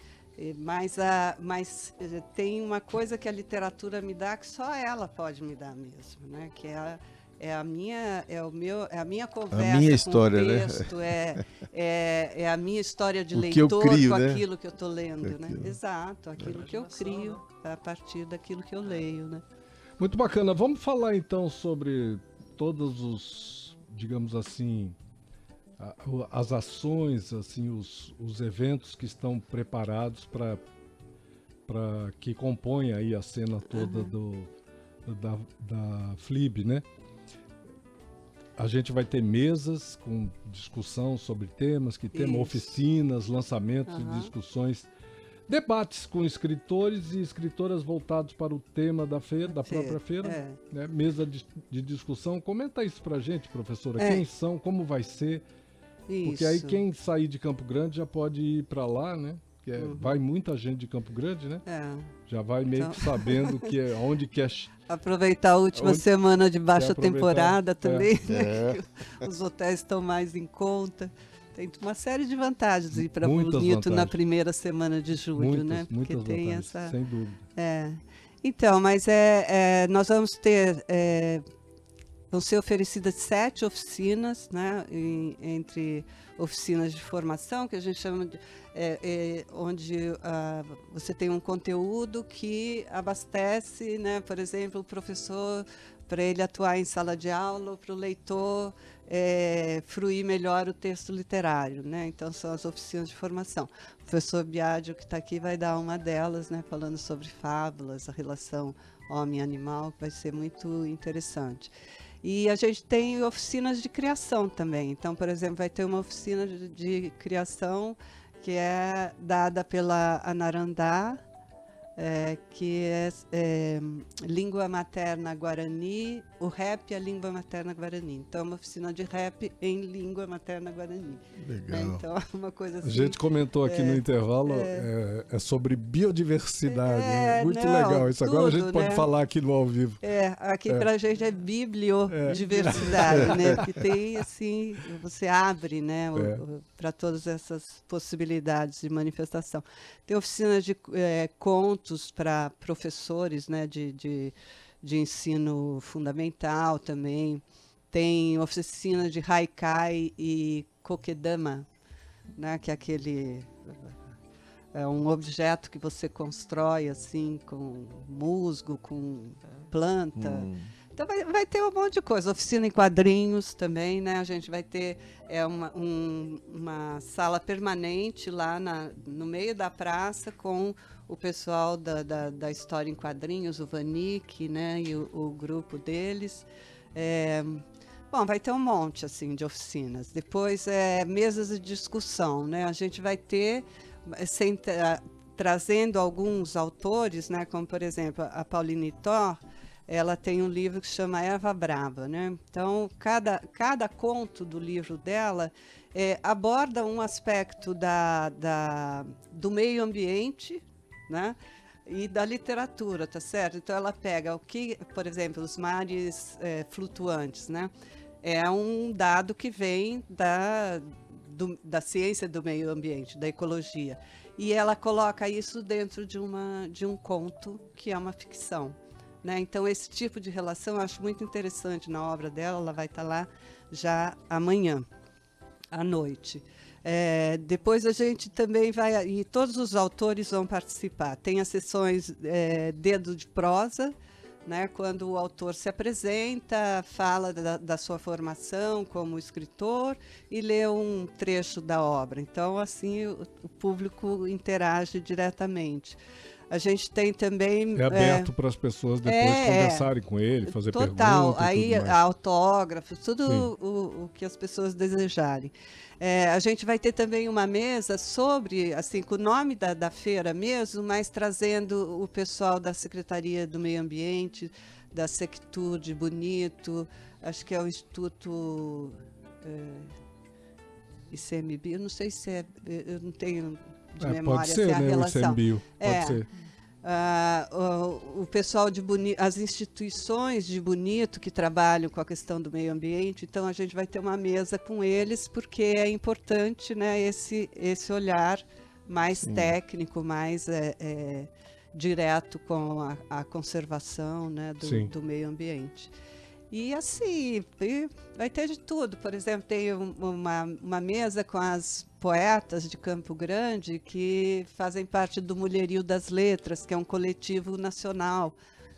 [SPEAKER 4] mas, a, mas é, tem uma coisa que a literatura me dá que só ela pode me dar mesmo, né? Que é a, é a minha é o meu é a minha conversa
[SPEAKER 5] minha
[SPEAKER 4] com
[SPEAKER 5] história,
[SPEAKER 4] o
[SPEAKER 5] né?
[SPEAKER 4] texto é, é é a minha história de
[SPEAKER 5] O
[SPEAKER 4] leitor
[SPEAKER 5] crio,
[SPEAKER 4] com
[SPEAKER 5] né?
[SPEAKER 4] aquilo que eu estou lendo, né?
[SPEAKER 5] Aquilo.
[SPEAKER 4] Exato, aquilo que eu crio a partir daquilo que eu leio, né?
[SPEAKER 1] Muito bacana. Vamos falar então sobre todos os, digamos assim, a- as ações, assim, os, os eventos que estão preparados para para que compõem aí a cena toda do da, da FLIB, né? A gente vai ter mesas com discussão sobre temas, que tema,
[SPEAKER 4] Isso.
[SPEAKER 1] oficinas, lançamentos e
[SPEAKER 4] Aham.
[SPEAKER 1] discussões, debates com escritores e escritoras voltados para o tema da feira, da própria feira,
[SPEAKER 4] É.
[SPEAKER 1] né? Mesa de, de discussão. Comenta isso pra gente, professora.
[SPEAKER 4] É.
[SPEAKER 1] Quem são, como vai ser? Porque aí
[SPEAKER 4] Isso.
[SPEAKER 1] quem sair de Campo Grande já pode ir para lá, né? que é-
[SPEAKER 4] Uhum.
[SPEAKER 1] vai muita gente de Campo Grande, né?
[SPEAKER 4] É.
[SPEAKER 1] Já vai meio
[SPEAKER 4] Então-
[SPEAKER 1] que sabendo que é, *laughs* onde quer. che-
[SPEAKER 4] Aproveitar a última
[SPEAKER 1] Onde-
[SPEAKER 4] semana de baixa
[SPEAKER 1] aproveitar,
[SPEAKER 4] temporada
[SPEAKER 1] é.
[SPEAKER 4] também, *laughs* né?
[SPEAKER 5] É.
[SPEAKER 4] que os hotéis estão mais em conta. Tem uma série de vantagens ir para Bonito na
[SPEAKER 1] vantagens.
[SPEAKER 4] primeira semana de julho,
[SPEAKER 1] Muitas,
[SPEAKER 4] né? Porque tem
[SPEAKER 1] vantagens,
[SPEAKER 4] essa.
[SPEAKER 1] sem dúvida.
[SPEAKER 4] É. Então, mas é, é, nós vamos ter. é, vão ser oferecidas sete oficinas, né? em- entre oficinas de formação, que a gente chama de. é, é, onde ah, você tem um conteúdo que abastece, né? por exemplo, o professor, para ele atuar em sala de aula, para o leitor é, fruir melhor o texto literário. Né? Então, são as oficinas de formação. O professor Biagio, que está aqui, vai dar uma delas, né, falando sobre fábulas, a relação homem-animal, que vai ser muito interessante. E a gente tem oficinas de criação também. Então, por exemplo, vai ter uma oficina de, de criação que é dada pela Anarandá, é, que é, é, língua materna guarani, o rap é a língua materna guarani. Então, é uma oficina de rap em língua materna guarani.
[SPEAKER 5] Legal.
[SPEAKER 4] Então, é *laughs* uma coisa assim.
[SPEAKER 1] A gente comentou aqui
[SPEAKER 4] é,
[SPEAKER 1] no intervalo, é, é sobre biodiversidade. né?
[SPEAKER 4] É,
[SPEAKER 1] Muito
[SPEAKER 4] não,
[SPEAKER 1] legal. Isso agora a gente
[SPEAKER 4] tudo,
[SPEAKER 1] pode
[SPEAKER 4] né?
[SPEAKER 1] falar aqui no ao vivo.
[SPEAKER 4] É, aqui
[SPEAKER 1] É.
[SPEAKER 4] pra gente é bibliodiversidade, né? Que tem assim, você abre, né,
[SPEAKER 1] É.
[SPEAKER 4] para todas essas possibilidades de manifestação. Tem oficinas de eh, contos para professores, né, de, de, de ensino fundamental também. Tem oficina de haikai e kokedama, né, que é aquele é um objeto que você constrói assim com musgo, com planta.
[SPEAKER 5] Hum.
[SPEAKER 4] Então vai, vai ter um monte de coisa. Oficina em quadrinhos também, né? A gente vai ter é, uma, um- uma sala permanente lá na, no meio da praça com o pessoal da, da, da História em Quadrinhos, o Vanik, né? E o, o grupo deles. É, bom, vai ter um monte, assim, de oficinas. Depois, é, mesas de discussão, né? A gente vai ter, eh, senta- trazendo alguns autores, né? Como, por exemplo, a Pauline Thor, ela tem um livro que chama Erva Brava, né? Então, cada, cada conto do livro dela eh, aborda um aspecto da, da, do meio ambiente, né? E da literatura, tá certo? Então, ela pega o que, por exemplo, os mares eh, flutuantes, né? É um dado que vem da, do- da ciência do meio ambiente, da ecologia. E ela coloca isso dentro de, uma, de um conto que é uma ficção. Né? Então, esse tipo de relação eu acho muito interessante na obra dela. Ela vai estar lá já amanhã, à noite. É, depois a gente também vai. E todos os autores vão participar. Tem as sessões é, Dedo de Prosa, né, quando o autor se apresenta, fala da, da sua formação como escritor e lê um trecho da obra. Então, assim, o, o público interage diretamente. A gente tem também.
[SPEAKER 1] É aberto para as pessoas depois
[SPEAKER 4] é,
[SPEAKER 1] conversarem com ele, fazer
[SPEAKER 4] Total,
[SPEAKER 1] perguntas. e
[SPEAKER 4] aí autógrafos, tudo o, o que as pessoas desejarem. É, a gente vai ter também uma mesa sobre, assim, com o nome da, da feira mesmo, mas trazendo o pessoal da Secretaria do Meio Ambiente, da Sectur de Bonito, acho que é o Instituto é, ICMB, eu não sei se é, eu não tenho de
[SPEAKER 1] É,
[SPEAKER 4] memória
[SPEAKER 1] pode ser,
[SPEAKER 4] se é a
[SPEAKER 1] né? O
[SPEAKER 4] relação.
[SPEAKER 1] ICMBio. Pode
[SPEAKER 4] É.
[SPEAKER 1] ser.
[SPEAKER 4] Ah, o, o pessoal de Bonito, as instituições de Bonito que trabalham com a questão do meio ambiente, então a gente vai ter uma mesa com eles porque é importante, né, esse esse olhar mais técnico, mais é, é, direto com a, a conservação, né,
[SPEAKER 1] Sim.
[SPEAKER 4] do, do meio ambiente. E assim, vai ter de tudo. Por exemplo, tem um- uma, uma mesa com as poetas de Campo Grande que fazem parte do Mulherio das Letras, que é um coletivo nacional,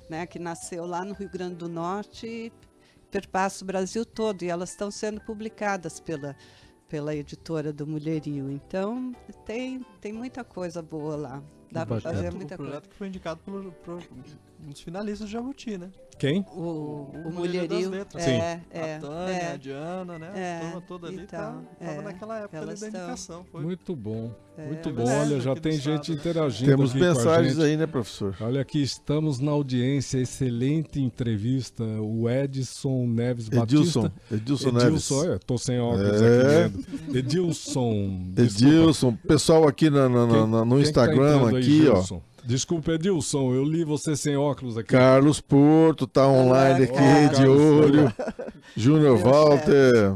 [SPEAKER 4] né, que nasceu lá no Rio Grande do Norte e perpassa o Brasil todo. E elas estão sendo publicadas pela, pela editora do Mulherio. Então, tem, tem muita coisa boa lá. Dá para fazer
[SPEAKER 3] o
[SPEAKER 4] muita coisa.
[SPEAKER 3] projeto que foi indicado pelo, pro, um dos finalistas do Jabuti, né?
[SPEAKER 1] Quem?
[SPEAKER 4] O, o,
[SPEAKER 3] O Mulherio
[SPEAKER 4] mulherio.
[SPEAKER 3] das Letras.
[SPEAKER 4] É, é,
[SPEAKER 3] a Tânia,
[SPEAKER 4] é.
[SPEAKER 3] a Diana, né?
[SPEAKER 4] É,
[SPEAKER 3] a turma toda ali tá,
[SPEAKER 4] então,
[SPEAKER 3] tava
[SPEAKER 4] é,
[SPEAKER 3] naquela época da indicação. Foi.
[SPEAKER 1] Muito bom.
[SPEAKER 4] É,
[SPEAKER 1] Muito
[SPEAKER 3] é
[SPEAKER 1] bom. Olha, já tem gente
[SPEAKER 3] estado.
[SPEAKER 1] interagindo
[SPEAKER 5] Temos
[SPEAKER 1] aqui com a
[SPEAKER 5] mensagens
[SPEAKER 1] gente.
[SPEAKER 5] aí, né, professor?
[SPEAKER 1] Olha aqui, estamos na audiência, excelente entrevista. O Edson Neves
[SPEAKER 5] Edilson.
[SPEAKER 1] Batista.
[SPEAKER 5] Edilson Neves.
[SPEAKER 1] Edilson, é, tô sem óculos
[SPEAKER 5] É.
[SPEAKER 1] aqui vendo. Edilson. desculpa.
[SPEAKER 5] Edilson, pessoal aqui na- na- na-
[SPEAKER 1] Quem-
[SPEAKER 5] na- no
[SPEAKER 1] tá
[SPEAKER 5] Instagram,
[SPEAKER 1] aí,
[SPEAKER 5] aqui, ó.
[SPEAKER 1] Desculpa, Edilson, eu li você sem óculos aqui.
[SPEAKER 5] Carlos Porto tá online aqui, de olho. Júnior Walter.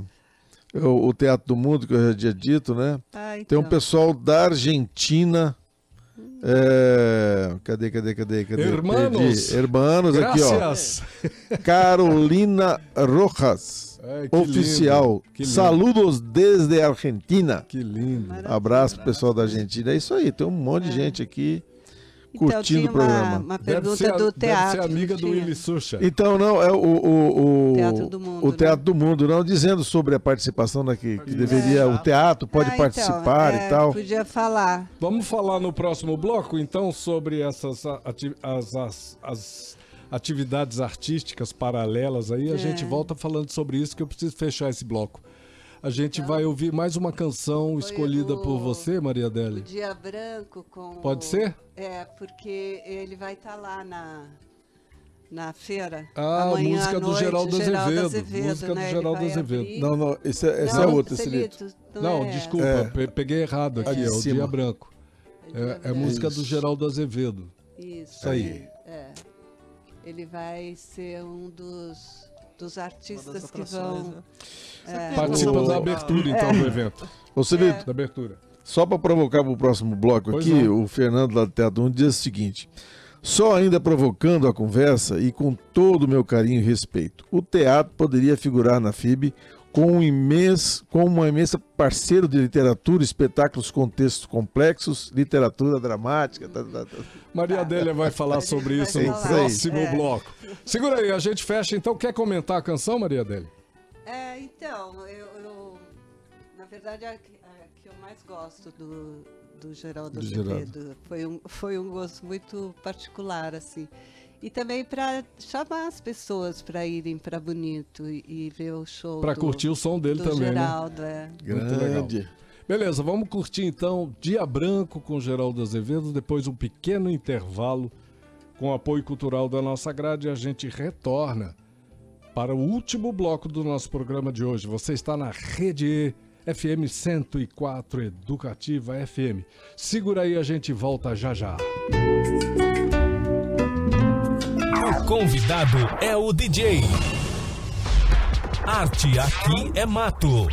[SPEAKER 5] O, o Teatro do Mundo, que eu já tinha dito, né?
[SPEAKER 4] Ah,
[SPEAKER 5] Tem um
[SPEAKER 4] então.
[SPEAKER 5] pessoal da Argentina. É, Cadê, cadê, cadê, cadê?
[SPEAKER 1] Hermanos.
[SPEAKER 5] Perdi. Hermanos, aqui, ó. *laughs* Carolina Rojas,
[SPEAKER 1] Ai, que
[SPEAKER 5] oficial.
[SPEAKER 1] lindo.
[SPEAKER 5] Saludos desde Argentina.
[SPEAKER 1] Que lindo.
[SPEAKER 4] Maravilha.
[SPEAKER 5] Abraço pro pessoal da Argentina. É isso aí, tem um monte de gente aqui
[SPEAKER 4] Então,
[SPEAKER 5] curtindo
[SPEAKER 4] tinha
[SPEAKER 5] o programa.
[SPEAKER 4] Uma, uma
[SPEAKER 1] Deve
[SPEAKER 4] pergunta
[SPEAKER 1] ser, a-
[SPEAKER 4] do
[SPEAKER 1] deve
[SPEAKER 4] teatro.
[SPEAKER 1] ser amiga do. Willy Sucha.
[SPEAKER 5] Então, não, é o, o, o,
[SPEAKER 4] Teatro do Mundo,
[SPEAKER 5] o
[SPEAKER 4] né?
[SPEAKER 5] Teatro do Mundo, não, dizendo sobre a participação da que, que deveria, o teatro pode
[SPEAKER 4] Ah, então,
[SPEAKER 5] participar
[SPEAKER 4] é,
[SPEAKER 5] e tal.
[SPEAKER 4] Podia falar.
[SPEAKER 1] Vamos falar no próximo bloco, então, sobre essas ati- as, as- as atividades artísticas paralelas aí. A
[SPEAKER 4] É.
[SPEAKER 1] gente volta falando sobre isso, que eu preciso fechar esse bloco. A gente vai ouvir mais uma canção escolhida
[SPEAKER 4] o-
[SPEAKER 1] por você, Maria
[SPEAKER 4] O
[SPEAKER 1] Adele.
[SPEAKER 4] Dia Branco com.
[SPEAKER 1] Pode
[SPEAKER 4] o-
[SPEAKER 1] ser?
[SPEAKER 4] É, porque ele vai estar lá na, na feira.
[SPEAKER 1] Ah,
[SPEAKER 4] amanhã
[SPEAKER 1] música do
[SPEAKER 4] noite,
[SPEAKER 1] Geraldo Azevedo,
[SPEAKER 4] Azevedo,
[SPEAKER 1] música do
[SPEAKER 4] né? Ele
[SPEAKER 1] Geraldo Azevedo.
[SPEAKER 4] abrir-
[SPEAKER 5] Não, não, esse, é- esse
[SPEAKER 4] Não,
[SPEAKER 5] é outro, esse
[SPEAKER 4] Celito,
[SPEAKER 1] Não,
[SPEAKER 4] é.
[SPEAKER 1] desculpa,
[SPEAKER 5] É.
[SPEAKER 1] pe- peguei errado aqui,
[SPEAKER 5] Aqui
[SPEAKER 1] é o
[SPEAKER 5] cima.
[SPEAKER 1] Dia Branco. É, é
[SPEAKER 4] Branco.
[SPEAKER 1] música do Geraldo Azevedo.
[SPEAKER 4] Isso.
[SPEAKER 1] Isso aí.
[SPEAKER 4] É. Ele vai ser um dos, dos artistas que vão.
[SPEAKER 3] né?
[SPEAKER 4] é,
[SPEAKER 5] O-
[SPEAKER 1] da abertura, então, do evento.
[SPEAKER 5] Ô, Celito,
[SPEAKER 1] Da abertura.
[SPEAKER 5] só para provocar pro próximo bloco
[SPEAKER 1] Pois
[SPEAKER 5] aqui,
[SPEAKER 1] não.
[SPEAKER 5] o Fernando lá do Teatro 1 diz o seguinte: só ainda provocando a conversa e com todo o meu carinho e respeito, o teatro poderia figurar na FIB com um imenso, com uma imensa parceiro de literatura, espetáculos com textos complexos, literatura dramática. tá, tá, tá.
[SPEAKER 1] Maria Adélia vai falar sobre isso no próximo
[SPEAKER 4] é.
[SPEAKER 1] bloco. Segura aí, a gente fecha. Então, quer comentar a canção, Maria Adélia?
[SPEAKER 4] É, então, eu, eu- na verdade, a, que- a que eu mais gosto do, do Geraldo
[SPEAKER 5] Do Geraldo.
[SPEAKER 4] Azevedo foi um, foi um gosto muito particular, assim. E também para chamar as pessoas para irem para Bonito e, e ver o show
[SPEAKER 1] Pra
[SPEAKER 4] do,
[SPEAKER 1] curtir o som dele
[SPEAKER 4] do
[SPEAKER 1] também, né?
[SPEAKER 4] Geraldo. É.
[SPEAKER 1] Muito legal.
[SPEAKER 5] Grande.
[SPEAKER 1] Beleza, vamos curtir então Dia Branco com Geraldo Azevedo, depois um pequeno intervalo com apoio cultural da nossa grade e a gente retorna para o último bloco do nosso programa de hoje. Você está na Rede E, FM 104 Educativa FM. Segura aí, a gente volta já já.
[SPEAKER 2] O convidado é o DJ. Arte aqui é mato.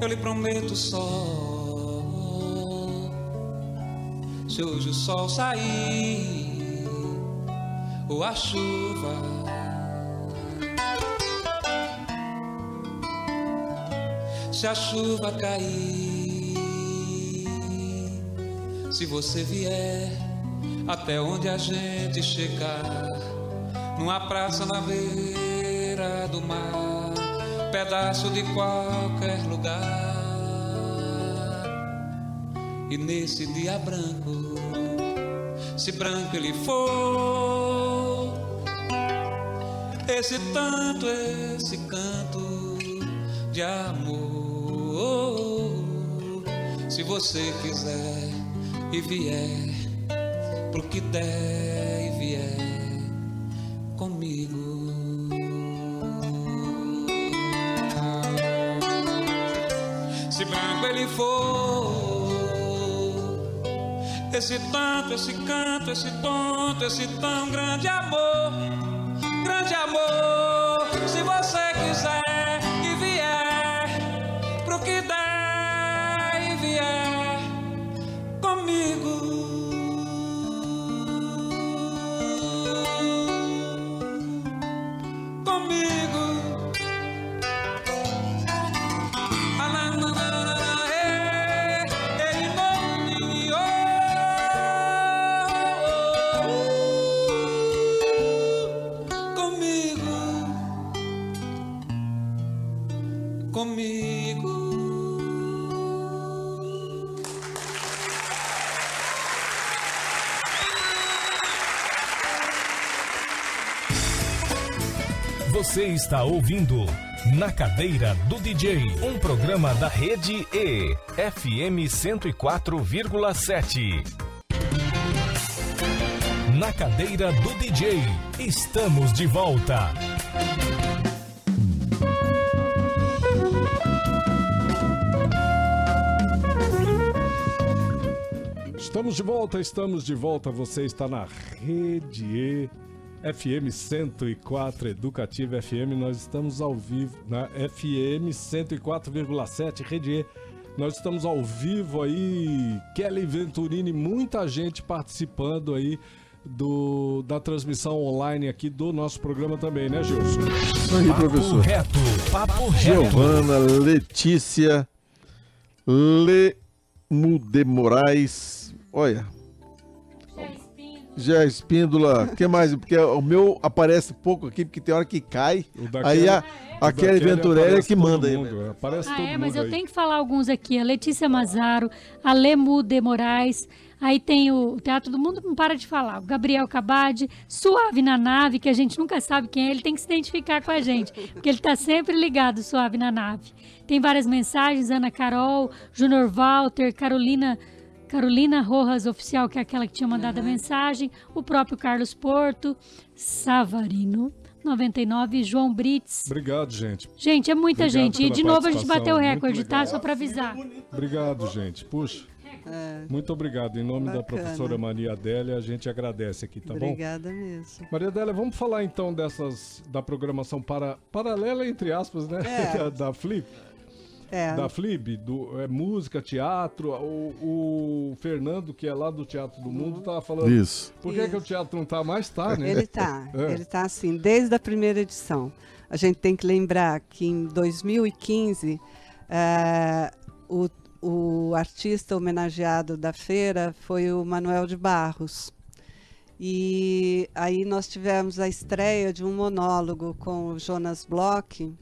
[SPEAKER 8] Eu lhe prometo só se hoje o sol sair ou a chuva. Se a chuva cair, se você vier até onde a gente chegar, numa praça na beira do mar, pedaço de qualquer lugar. E nesse dia branco, se branco ele for, esse tanto, esse canto de amor. Se você quiser e vier pro que der esse tanto, esse canto, esse tonto, esse tão grande amor, comigo.
[SPEAKER 2] Você está ouvindo Na Cadeira do DJ, um programa da Rede E, FM 104,7. Na Cadeira do DJ, estamos de volta.
[SPEAKER 1] Estamos de volta, estamos de volta. Você está na Rede E, FM 104 Educativa FM. Nós estamos ao vivo na FM 104,7 Rede E. Nós estamos ao vivo aí, Kelly Venturini, muita gente participando aí do, da transmissão online aqui do nosso programa também, né, Gilson?
[SPEAKER 5] Aí,
[SPEAKER 2] Papo
[SPEAKER 5] professor.
[SPEAKER 2] reto, papo reto.
[SPEAKER 5] Giovana Letícia Lemude Moraes. Olha. Já Espíndola. O *laughs* que mais? Porque o meu aparece pouco aqui, porque tem hora que cai. Aí a, a Kelly Venturelli é que manda aí.
[SPEAKER 1] mundo,
[SPEAKER 5] né?
[SPEAKER 1] Aparece
[SPEAKER 9] Ah,
[SPEAKER 1] todo
[SPEAKER 9] é, mas
[SPEAKER 1] mundo
[SPEAKER 9] eu
[SPEAKER 1] aí.
[SPEAKER 9] tenho que falar alguns aqui. A Letícia Mazaro, a Lemu de Moraes, aí tem o Teatro do Mundo, não para de falar. O Gabriel Cabade, Suave na Nave, que a gente nunca sabe quem é, ele tem que se identificar com a gente, porque ele tá sempre ligado, Suave na Nave. Tem várias mensagens, Ana Carol, Júnior Walter, Carolina... Carolina Rojas Oficial, que é aquela que tinha mandado a mensagem, o próprio Carlos Porto, Savarino, 99, João Brits,
[SPEAKER 1] Obrigado, gente.
[SPEAKER 9] Gente, é muita
[SPEAKER 1] Obrigado
[SPEAKER 9] gente. E de novo a gente bateu o recorde, tá? Só pra avisar.
[SPEAKER 1] Obrigado, gente. Puxa,
[SPEAKER 4] É,
[SPEAKER 1] muito obrigado. Em nome da
[SPEAKER 4] Bacana.
[SPEAKER 1] professora Maria Adélia, a gente agradece aqui, tá bom?
[SPEAKER 4] obrigada mesmo.
[SPEAKER 1] Maria Adélia, vamos falar então dessas da programação para, paralela, entre aspas, né?
[SPEAKER 4] É. *laughs*
[SPEAKER 1] da, da Flip.
[SPEAKER 4] É,
[SPEAKER 1] Da Flip, do, é, música, teatro. O, o Fernando, que é lá do Teatro do Mundo, tava falando.
[SPEAKER 5] Isso.
[SPEAKER 1] Por que, que o teatro não tá mais? Tá, né?
[SPEAKER 4] Ele tá, *laughs*
[SPEAKER 1] É.
[SPEAKER 4] ele tá assim, desde a primeira edição. A gente tem que lembrar que em 2015 eh, o, o artista homenageado da feira foi o Manuel de Barros. E aí nós tivemos a estreia de um monólogo com o Jonas Bloch,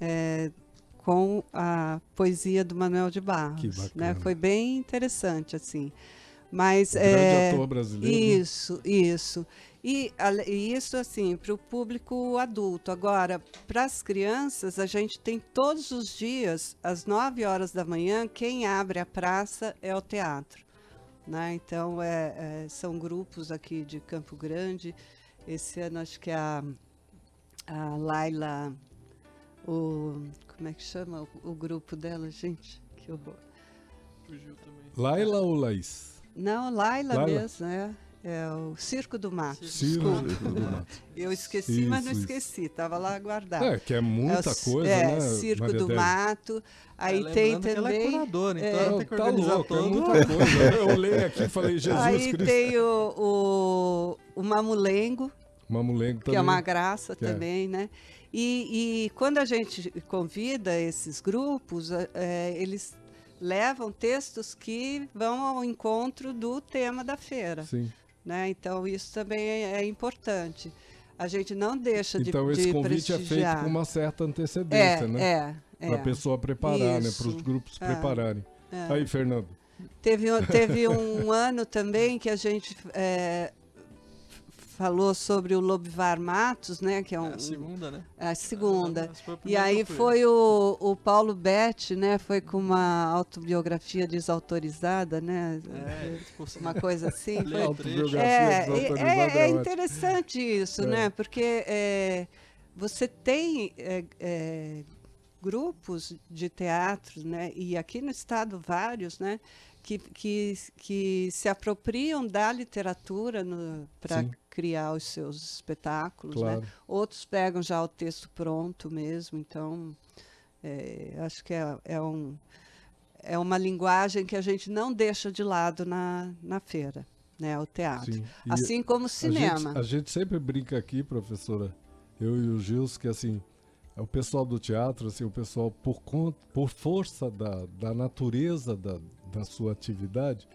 [SPEAKER 4] eh, com a poesia do Manuel de Barros.
[SPEAKER 1] Que
[SPEAKER 4] né?
[SPEAKER 1] bacana.
[SPEAKER 4] Foi bem interessante, assim. Mas
[SPEAKER 1] grande
[SPEAKER 4] eh,
[SPEAKER 1] ator brasileiro. né?
[SPEAKER 4] isso, isso. E, e isso, assim, para o público adulto. Agora, para as crianças, a gente tem todos os dias, às 9 horas da manhã, quem abre a praça é o teatro. Né? Então, é, é, são grupos aqui de Campo Grande. Esse ano, acho que é a, a Laila, o, como é que chama o, o grupo dela, gente? Que horror.
[SPEAKER 3] Fugiu também.
[SPEAKER 1] Laila ou Laís?
[SPEAKER 4] Não, Laila,
[SPEAKER 1] Laila?
[SPEAKER 4] mesmo, é. É o Circo do Mato.
[SPEAKER 1] Ciro.
[SPEAKER 4] Eu esqueci, mas não
[SPEAKER 1] Isso, isso.
[SPEAKER 4] esqueci. Estava lá guardado.
[SPEAKER 1] É, que é muita
[SPEAKER 4] É o-
[SPEAKER 1] coisa,
[SPEAKER 4] é,
[SPEAKER 1] né?
[SPEAKER 4] Circo
[SPEAKER 1] Maria
[SPEAKER 4] do? Mato. Aí
[SPEAKER 3] É,
[SPEAKER 4] tem
[SPEAKER 3] que ela é
[SPEAKER 4] também.
[SPEAKER 3] curadora, então
[SPEAKER 4] é,
[SPEAKER 3] ela tem que
[SPEAKER 1] Tá é muita coisa. Eu olhei aqui e falei, Jesus
[SPEAKER 4] aí
[SPEAKER 1] Cristo.
[SPEAKER 4] tem o, o, o Mamulengo,
[SPEAKER 1] Mamulengo
[SPEAKER 4] que
[SPEAKER 1] também.
[SPEAKER 4] é uma graça
[SPEAKER 1] Que é.
[SPEAKER 4] também, né? E, e quando a gente convida esses grupos, eh, eh, eles levam textos que vão ao encontro do tema da feira.
[SPEAKER 1] Sim.
[SPEAKER 4] né? Então isso também é, é importante. A gente não deixa de,
[SPEAKER 1] Então esse
[SPEAKER 4] de
[SPEAKER 1] convite é feito
[SPEAKER 4] prestigiar.
[SPEAKER 1] com uma certa antecedência,
[SPEAKER 4] é,
[SPEAKER 1] né?
[SPEAKER 4] é, é.
[SPEAKER 1] Para a pessoa preparar, né? Para os grupos
[SPEAKER 4] É.
[SPEAKER 1] prepararem. Aí, Fernando.
[SPEAKER 4] Teve, um- teve *laughs* um ano também que a gente é, falou sobre o Lobivar Matos, né? Que é um,
[SPEAKER 3] É a segunda, né?
[SPEAKER 4] a segunda.
[SPEAKER 3] Foi o
[SPEAKER 4] E aí foi o, o Paulo Betti, né? Foi com uma autobiografia desautorizada, né?
[SPEAKER 3] É.
[SPEAKER 4] Uma coisa assim. *laughs* Foi-. É,
[SPEAKER 1] Autobiografia desautorizada
[SPEAKER 4] é, é
[SPEAKER 1] ótimo.
[SPEAKER 4] interessante isso,
[SPEAKER 1] É.
[SPEAKER 4] né? Porque é, você tem é, é, grupos de teatro, né, e aqui no estado vários, né, que, que, que se apropriam da literatura para. Criar os seus espetáculos, né?
[SPEAKER 1] Claro.
[SPEAKER 4] Outros pegam já o texto pronto mesmo, então é, acho que é, é, um, é uma linguagem que a gente não deixa de lado na, na feira, né, o teatro.
[SPEAKER 1] Sim. E
[SPEAKER 4] Assim como o
[SPEAKER 1] a
[SPEAKER 4] cinema.
[SPEAKER 1] gente, a gente sempre brinca aqui, professora, eu e o Gils, que assim, é o pessoal do teatro, assim, o pessoal por conta, por força da, da natureza da, da sua atividade,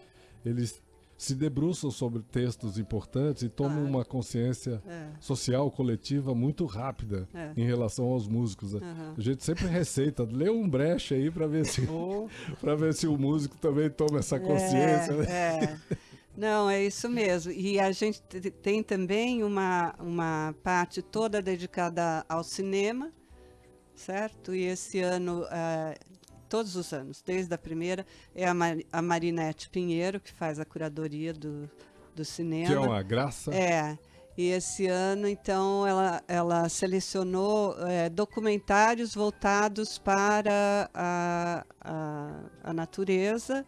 [SPEAKER 1] eles se debruçam sobre textos importantes e tomam
[SPEAKER 4] Claro.
[SPEAKER 1] uma consciência
[SPEAKER 4] É.
[SPEAKER 1] social coletiva muito rápida
[SPEAKER 4] É.
[SPEAKER 1] em relação aos músicos. né?
[SPEAKER 4] Aham.
[SPEAKER 1] A gente sempre receita, lê um breche aí para ver se *laughs* *laughs* para ver se o músico também toma essa consciência. né?
[SPEAKER 4] É, é. Não, é isso mesmo. E a gente te- tem também uma, uma parte toda dedicada ao cinema, certo? E esse ano, eh, todos os anos, desde a primeira, é a, Mar a Marinete Pinheiro, que faz a curadoria do, do cinema.
[SPEAKER 1] Que é uma graça.
[SPEAKER 4] É. E esse ano, então, ela, ela selecionou eh, documentários voltados para a, a, a natureza,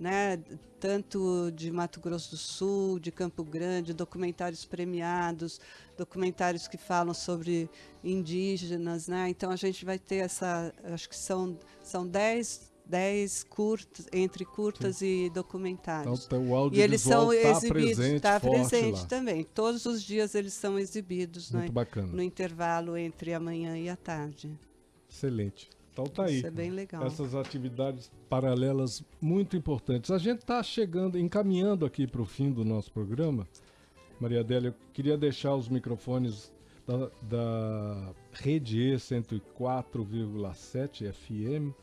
[SPEAKER 4] né? tanto de Mato Grosso do Sul, de Campo Grande, documentários premiados, documentários que falam sobre indígenas. Né? Então, a gente vai ter essa, acho que são, são dez, dez curtas, entre curtas e
[SPEAKER 1] Então,
[SPEAKER 4] documentários.
[SPEAKER 1] tá- o
[SPEAKER 4] E eles são
[SPEAKER 1] está
[SPEAKER 4] exibidos,
[SPEAKER 1] presente,
[SPEAKER 4] está presente
[SPEAKER 1] lá.
[SPEAKER 4] também. Todos os dias eles são exibidos né,
[SPEAKER 1] Muito bacana.
[SPEAKER 4] no intervalo entre a manhã e a tarde.
[SPEAKER 1] Excelente. Então tá aí.
[SPEAKER 4] Isso é bem legal.
[SPEAKER 1] Essas atividades paralelas muito importantes. A gente está chegando, encaminhando aqui para o fim do nosso programa. Maria Adélia, eu queria deixar os microfones da, da Rede E 104,7 FM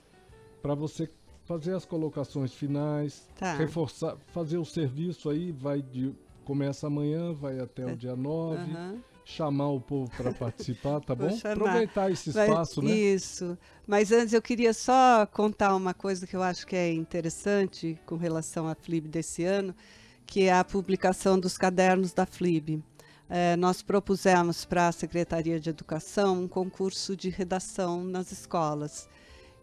[SPEAKER 1] para você fazer as colocações finais,
[SPEAKER 4] Tá.
[SPEAKER 1] reforçar, fazer o serviço aí, vai de começa amanhã, vai até o dia 9,
[SPEAKER 4] Aham.
[SPEAKER 1] Chamar o povo para participar, tá bom? Aproveitar esse
[SPEAKER 4] Mas-
[SPEAKER 1] espaço, né?
[SPEAKER 4] Isso. Mas antes eu queria só contar uma coisa que eu acho que é interessante com relação à FLIB desse ano, que é a publicação dos cadernos da FLIB. Eh, nós propusemos para a Secretaria de Educação um concurso de redação nas escolas.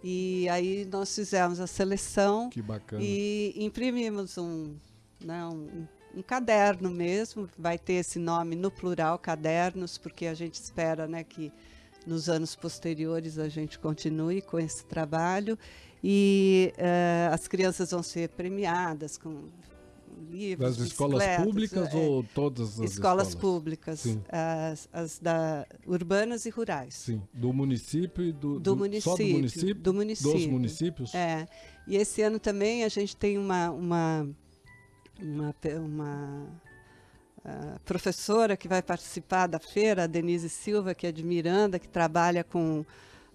[SPEAKER 4] E aí nós fizemos a seleção
[SPEAKER 1] Que bacana.
[SPEAKER 4] e imprimimos um, né, um, um caderno mesmo, vai ter esse nome no plural, cadernos, porque a gente espera né, que nos anos posteriores a gente continue com esse trabalho. E eh, as crianças vão ser premiadas com livros,
[SPEAKER 1] Das escolas públicas
[SPEAKER 4] é,
[SPEAKER 1] ou todas as
[SPEAKER 4] escolas, públicas,
[SPEAKER 1] Sim.
[SPEAKER 4] as, as da, urbanas e rurais.
[SPEAKER 1] Sim, do município e do,
[SPEAKER 4] Do
[SPEAKER 1] do
[SPEAKER 4] município,
[SPEAKER 1] município?
[SPEAKER 4] do município.
[SPEAKER 1] Dos municípios?
[SPEAKER 4] É. E esse ano também a gente tem uma uma uma, uma, ah, professora que vai participar da feira, a Denise Silva, que é de Miranda, que trabalha com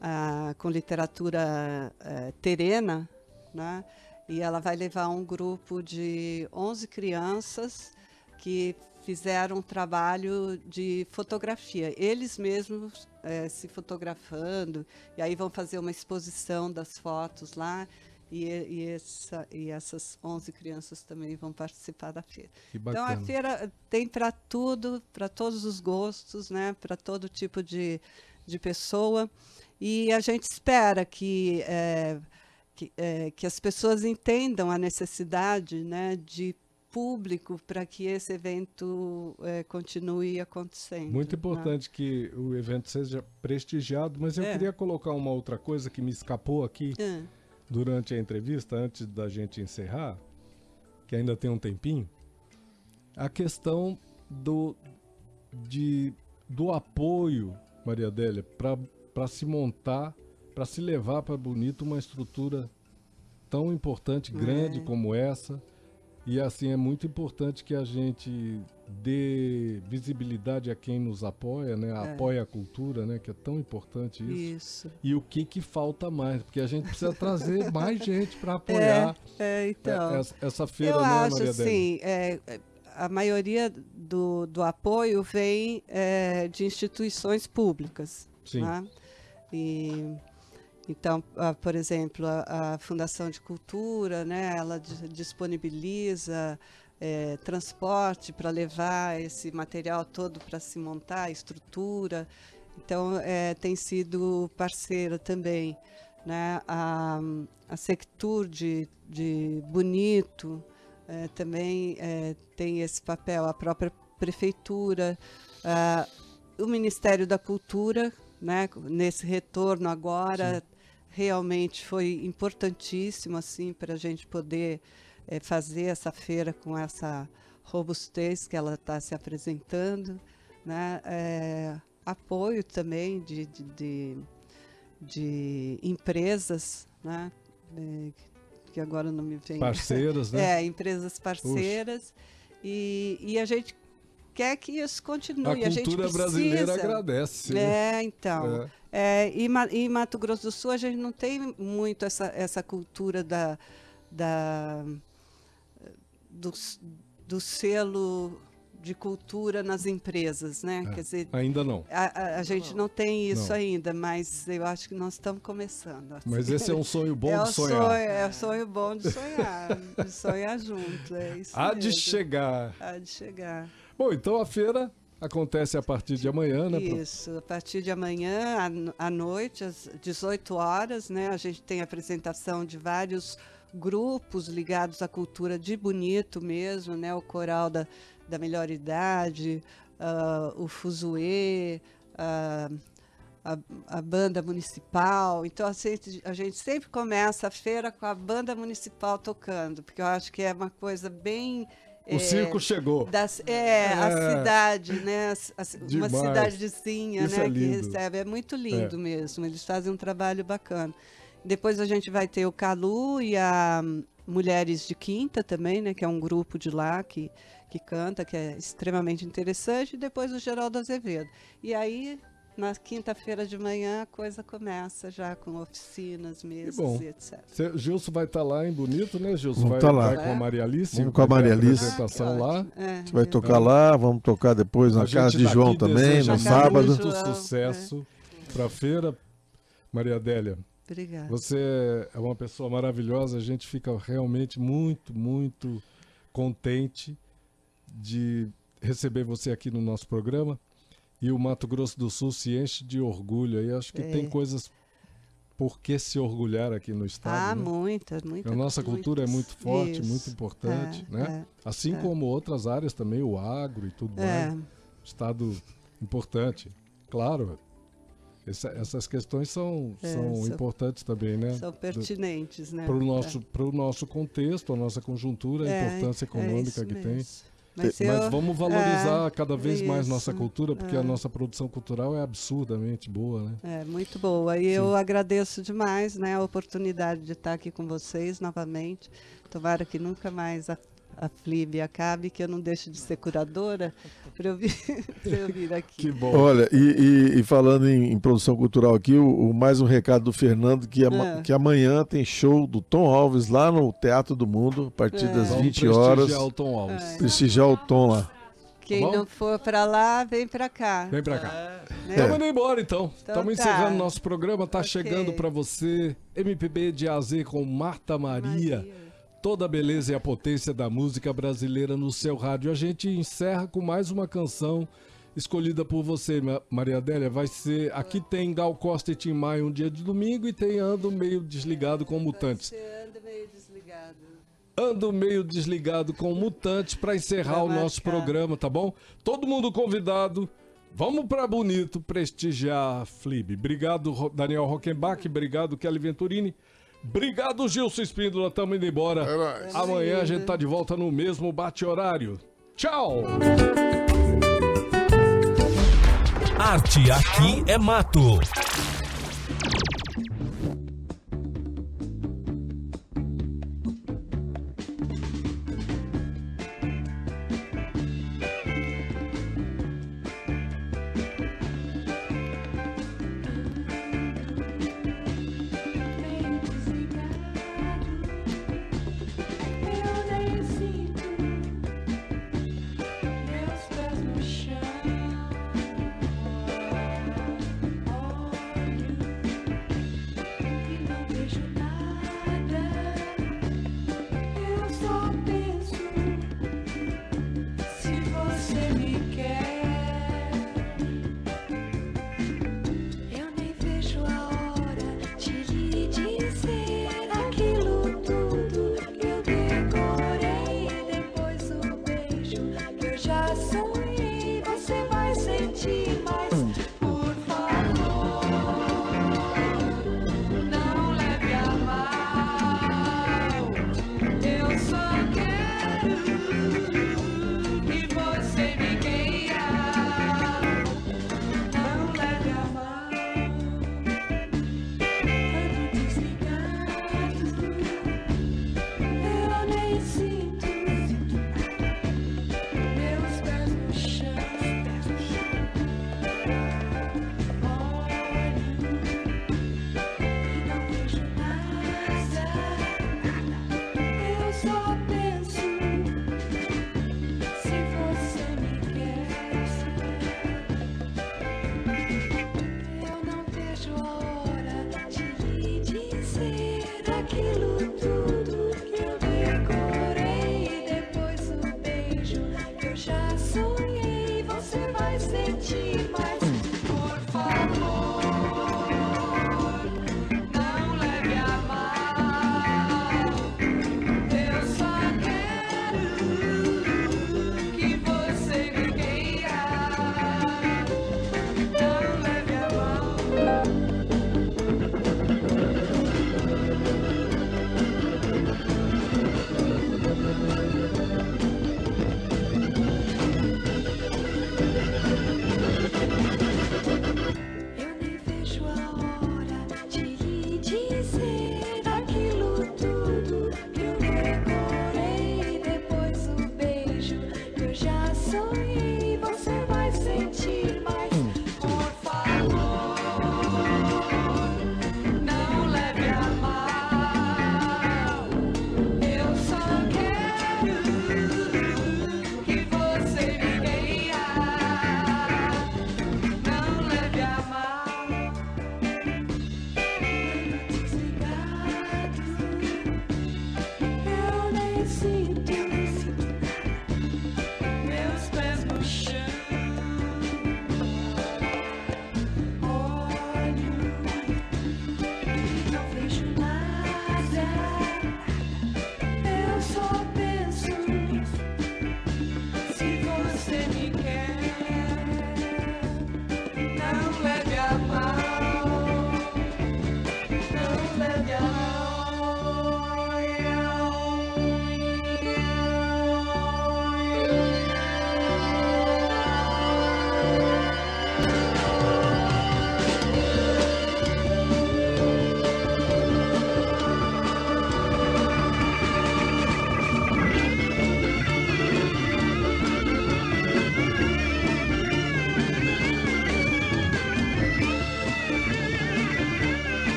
[SPEAKER 4] ah, com literatura eh, terena, né? E ela vai levar um grupo de 11 crianças que fizeram um trabalho de fotografia. Eles mesmos eh, se fotografando, e aí vão fazer uma exposição das fotos lá. E, e, essa, e essas 11 crianças também vão participar da feira. Então a feira tem para tudo, para todos os gostos, né? para todo tipo de, de pessoa. E a gente espera que, eh, que, eh, que as pessoas entendam a necessidade né, de público para que esse evento eh, continue acontecendo.
[SPEAKER 1] Muito
[SPEAKER 4] né?
[SPEAKER 1] importante que o evento seja prestigiado, mas eu
[SPEAKER 4] É.
[SPEAKER 1] queria colocar uma outra coisa que me escapou aqui
[SPEAKER 4] Ah,
[SPEAKER 1] durante a entrevista, antes da gente encerrar, que ainda tem um tempinho, a questão do, de, do apoio, Maria Adélia, para se montar, para se levar para Bonito uma estrutura tão importante, grande
[SPEAKER 4] É.
[SPEAKER 1] como essa. E assim, é muito importante que a gente dê visibilidade a quem nos apoia, né?
[SPEAKER 4] É.
[SPEAKER 1] Apoia a cultura, né? Que é tão importante isso.
[SPEAKER 4] isso.
[SPEAKER 1] E o que que falta mais? Porque a gente precisa trazer *laughs* mais gente para apoiar
[SPEAKER 4] É, então.
[SPEAKER 1] é, essa, essa feira,
[SPEAKER 4] Eu
[SPEAKER 1] né,
[SPEAKER 4] acho
[SPEAKER 1] Maria
[SPEAKER 4] assim, é, é, a maioria do, do apoio vem é, de instituições públicas.
[SPEAKER 1] Sim.
[SPEAKER 4] né? E, então, por exemplo, a, Fundação de Cultura, né, ela di- disponibiliza é, transporte para levar esse material todo para se montar, a estrutura. Então, é, tem sido parceira também. Né? A, a Sectur de, de Bonito é, também é, tem esse papel, a própria prefeitura, o Ministério da Cultura, né? nesse retorno agora, realmente foi importantíssimo assim, para a gente poder é, fazer essa feira com essa robustez que ela está se apresentando. Né? É, apoio também de, de, de, de empresas, né? É, que agora não me vem.
[SPEAKER 1] Parceiras, *laughs* né?
[SPEAKER 4] É, empresas parceiras. E, e a gente quer que isso continue.
[SPEAKER 1] A
[SPEAKER 4] gente
[SPEAKER 1] cultura
[SPEAKER 4] precisa.
[SPEAKER 1] brasileira agradece.
[SPEAKER 4] É, então.
[SPEAKER 1] É.
[SPEAKER 4] É, e, e em Mato Grosso do Sul a gente não tem muito essa, essa cultura da, da, do, do selo de cultura nas empresas, né?
[SPEAKER 1] É.
[SPEAKER 4] Quer dizer,
[SPEAKER 1] Ainda não.
[SPEAKER 4] a, a- a gente não tem isso
[SPEAKER 1] Não.
[SPEAKER 4] ainda, mas eu acho que nós estamos começando. assim. *laughs*
[SPEAKER 1] Mas esse é um sonho bom
[SPEAKER 4] é
[SPEAKER 1] de sonhar.
[SPEAKER 4] Sonho, é o sonho bom de sonhar, de sonhar junto. É isso
[SPEAKER 1] Há de
[SPEAKER 4] mesmo.
[SPEAKER 1] chegar.
[SPEAKER 4] Há de chegar.
[SPEAKER 1] Bom, então a feira acontece a partir de amanhã, né?
[SPEAKER 4] Isso, a partir de amanhã, à no- à noite, às 18 horas, né? A gente tem apresentação de vários grupos ligados à cultura de Bonito mesmo, né? O Coral da, da Melhor Idade, ah, o Fuzuê, ah, a, a banda municipal. Então, assim, a gente sempre começa a feira com a banda municipal tocando, porque eu acho que é uma coisa bem...
[SPEAKER 1] O
[SPEAKER 4] eh,
[SPEAKER 1] circo chegou.
[SPEAKER 4] das, é, a
[SPEAKER 1] É.
[SPEAKER 4] cidade, né? as- as- uma cidadezinha,
[SPEAKER 1] Isso
[SPEAKER 4] né?
[SPEAKER 1] é
[SPEAKER 4] que
[SPEAKER 1] lindo.
[SPEAKER 4] recebe. É muito lindo
[SPEAKER 1] É.
[SPEAKER 4] mesmo. Eles fazem um trabalho bacana. Depois a gente vai ter o Calu e a hum, Mulheres de Quinta também, né? Que é um grupo de lá que, que canta, que é extremamente interessante. E depois o Geraldo Azevedo. E aí, na quinta-feira de manhã, a coisa começa já com oficinas, mesas
[SPEAKER 1] bom.
[SPEAKER 4] e etc.
[SPEAKER 1] Cê- Gilson vai estar lá em Bonito, né, Gilson?
[SPEAKER 5] Vamos
[SPEAKER 1] vai,
[SPEAKER 5] tá lá.
[SPEAKER 1] vai com a Maria Alice.
[SPEAKER 5] Vamos com a Maria Alice.
[SPEAKER 1] apresentação
[SPEAKER 4] que
[SPEAKER 1] lá.
[SPEAKER 4] É,
[SPEAKER 5] A gente vai tocar lá, vamos tocar depois na
[SPEAKER 1] A
[SPEAKER 5] casa de João
[SPEAKER 1] daqui
[SPEAKER 5] também, no sábado.
[SPEAKER 1] Muito
[SPEAKER 4] João,
[SPEAKER 1] sucesso para a feira. Maria Adélia,
[SPEAKER 4] Obrigada.
[SPEAKER 1] você é uma pessoa maravilhosa. A gente fica realmente muito, muito contente de receber você aqui no nosso programa. E o Mato Grosso do Sul se enche de orgulho. aí acho que
[SPEAKER 4] É.
[SPEAKER 1] tem coisas por que se orgulhar aqui no
[SPEAKER 4] Ah,
[SPEAKER 1] estado. né?
[SPEAKER 4] muitas, muitas.
[SPEAKER 1] A nossa cultura é muito forte, muito importante,
[SPEAKER 4] é,
[SPEAKER 1] né? Assim
[SPEAKER 4] é.
[SPEAKER 1] como outras áreas também, o agro e tudo
[SPEAKER 4] É,
[SPEAKER 1] mais. Estado importante. Claro, essa- essas questões são,
[SPEAKER 4] É,
[SPEAKER 1] são
[SPEAKER 4] são-
[SPEAKER 1] importantes também, né?
[SPEAKER 4] são pertinentes, né?
[SPEAKER 1] Para o nosso, pro nosso contexto, a nossa conjuntura, a
[SPEAKER 4] É,
[SPEAKER 1] importância
[SPEAKER 4] é
[SPEAKER 1] econômica
[SPEAKER 4] isso
[SPEAKER 1] que
[SPEAKER 4] mesmo.
[SPEAKER 1] tem.
[SPEAKER 4] Mas,
[SPEAKER 1] Mas
[SPEAKER 4] eu-
[SPEAKER 1] vamos valorizar
[SPEAKER 4] é,
[SPEAKER 1] cada vez mais nossa
[SPEAKER 4] isso,
[SPEAKER 1] cultura, porque a
[SPEAKER 4] é.
[SPEAKER 1] nossa produção cultural é absurdamente boa, né?
[SPEAKER 4] É, muito boa. E eu agradeço demais né, a oportunidade de estar aqui com vocês novamente. Tomara que nunca mais a, a FLIB acabe, que eu não deixe de ser curadora para eu, vir- *laughs* eu vir aqui.
[SPEAKER 1] Que bom.
[SPEAKER 5] Olha, e, e- e falando em, em produção cultural aqui, o, o- mais um recado do Fernando, que, ama-
[SPEAKER 4] É.
[SPEAKER 5] que amanhã tem show do Tom Alves lá no Teatro do Mundo, a partir
[SPEAKER 4] É.
[SPEAKER 5] das
[SPEAKER 1] Vamos
[SPEAKER 5] 20 horas.
[SPEAKER 1] prestigiar o Tom Alves.
[SPEAKER 4] É.
[SPEAKER 5] Prestigiar o Tom lá.
[SPEAKER 4] Quem
[SPEAKER 1] bom?
[SPEAKER 4] não for para lá, vem para cá.
[SPEAKER 1] Vem pra cá.
[SPEAKER 3] É,
[SPEAKER 4] né?
[SPEAKER 1] Estamos indo embora então.
[SPEAKER 4] Então
[SPEAKER 1] Estamos
[SPEAKER 4] tá.
[SPEAKER 1] encerrando nosso programa. Tá
[SPEAKER 4] Ok.
[SPEAKER 1] chegando pra você MPB de A a Z com Marta Maria. Toda a beleza e a potência da música brasileira no seu rádio. A gente encerra com mais uma canção escolhida por você, Ma- Maria Adélia. Vai ser. Aqui tem Gal Costa e Tim Maia um dia de domingo e tem Ando Meio Desligado com Mutantes.
[SPEAKER 4] Você anda meio desligado.
[SPEAKER 1] Ando meio desligado com Mutantes pra encerrar
[SPEAKER 4] Pra
[SPEAKER 1] o nosso programa, tá bom? Todo mundo convidado. Vamos pra Bonito prestigiar a Flib. Obrigado, Daniel Rockenbach. Obrigado, Kelly Venturini. Obrigado, Gilson Espíndola. Tamo indo embora. Amanhã a gente tá de volta no mesmo bate-horário. Tchau!
[SPEAKER 2] Arte aqui é mato.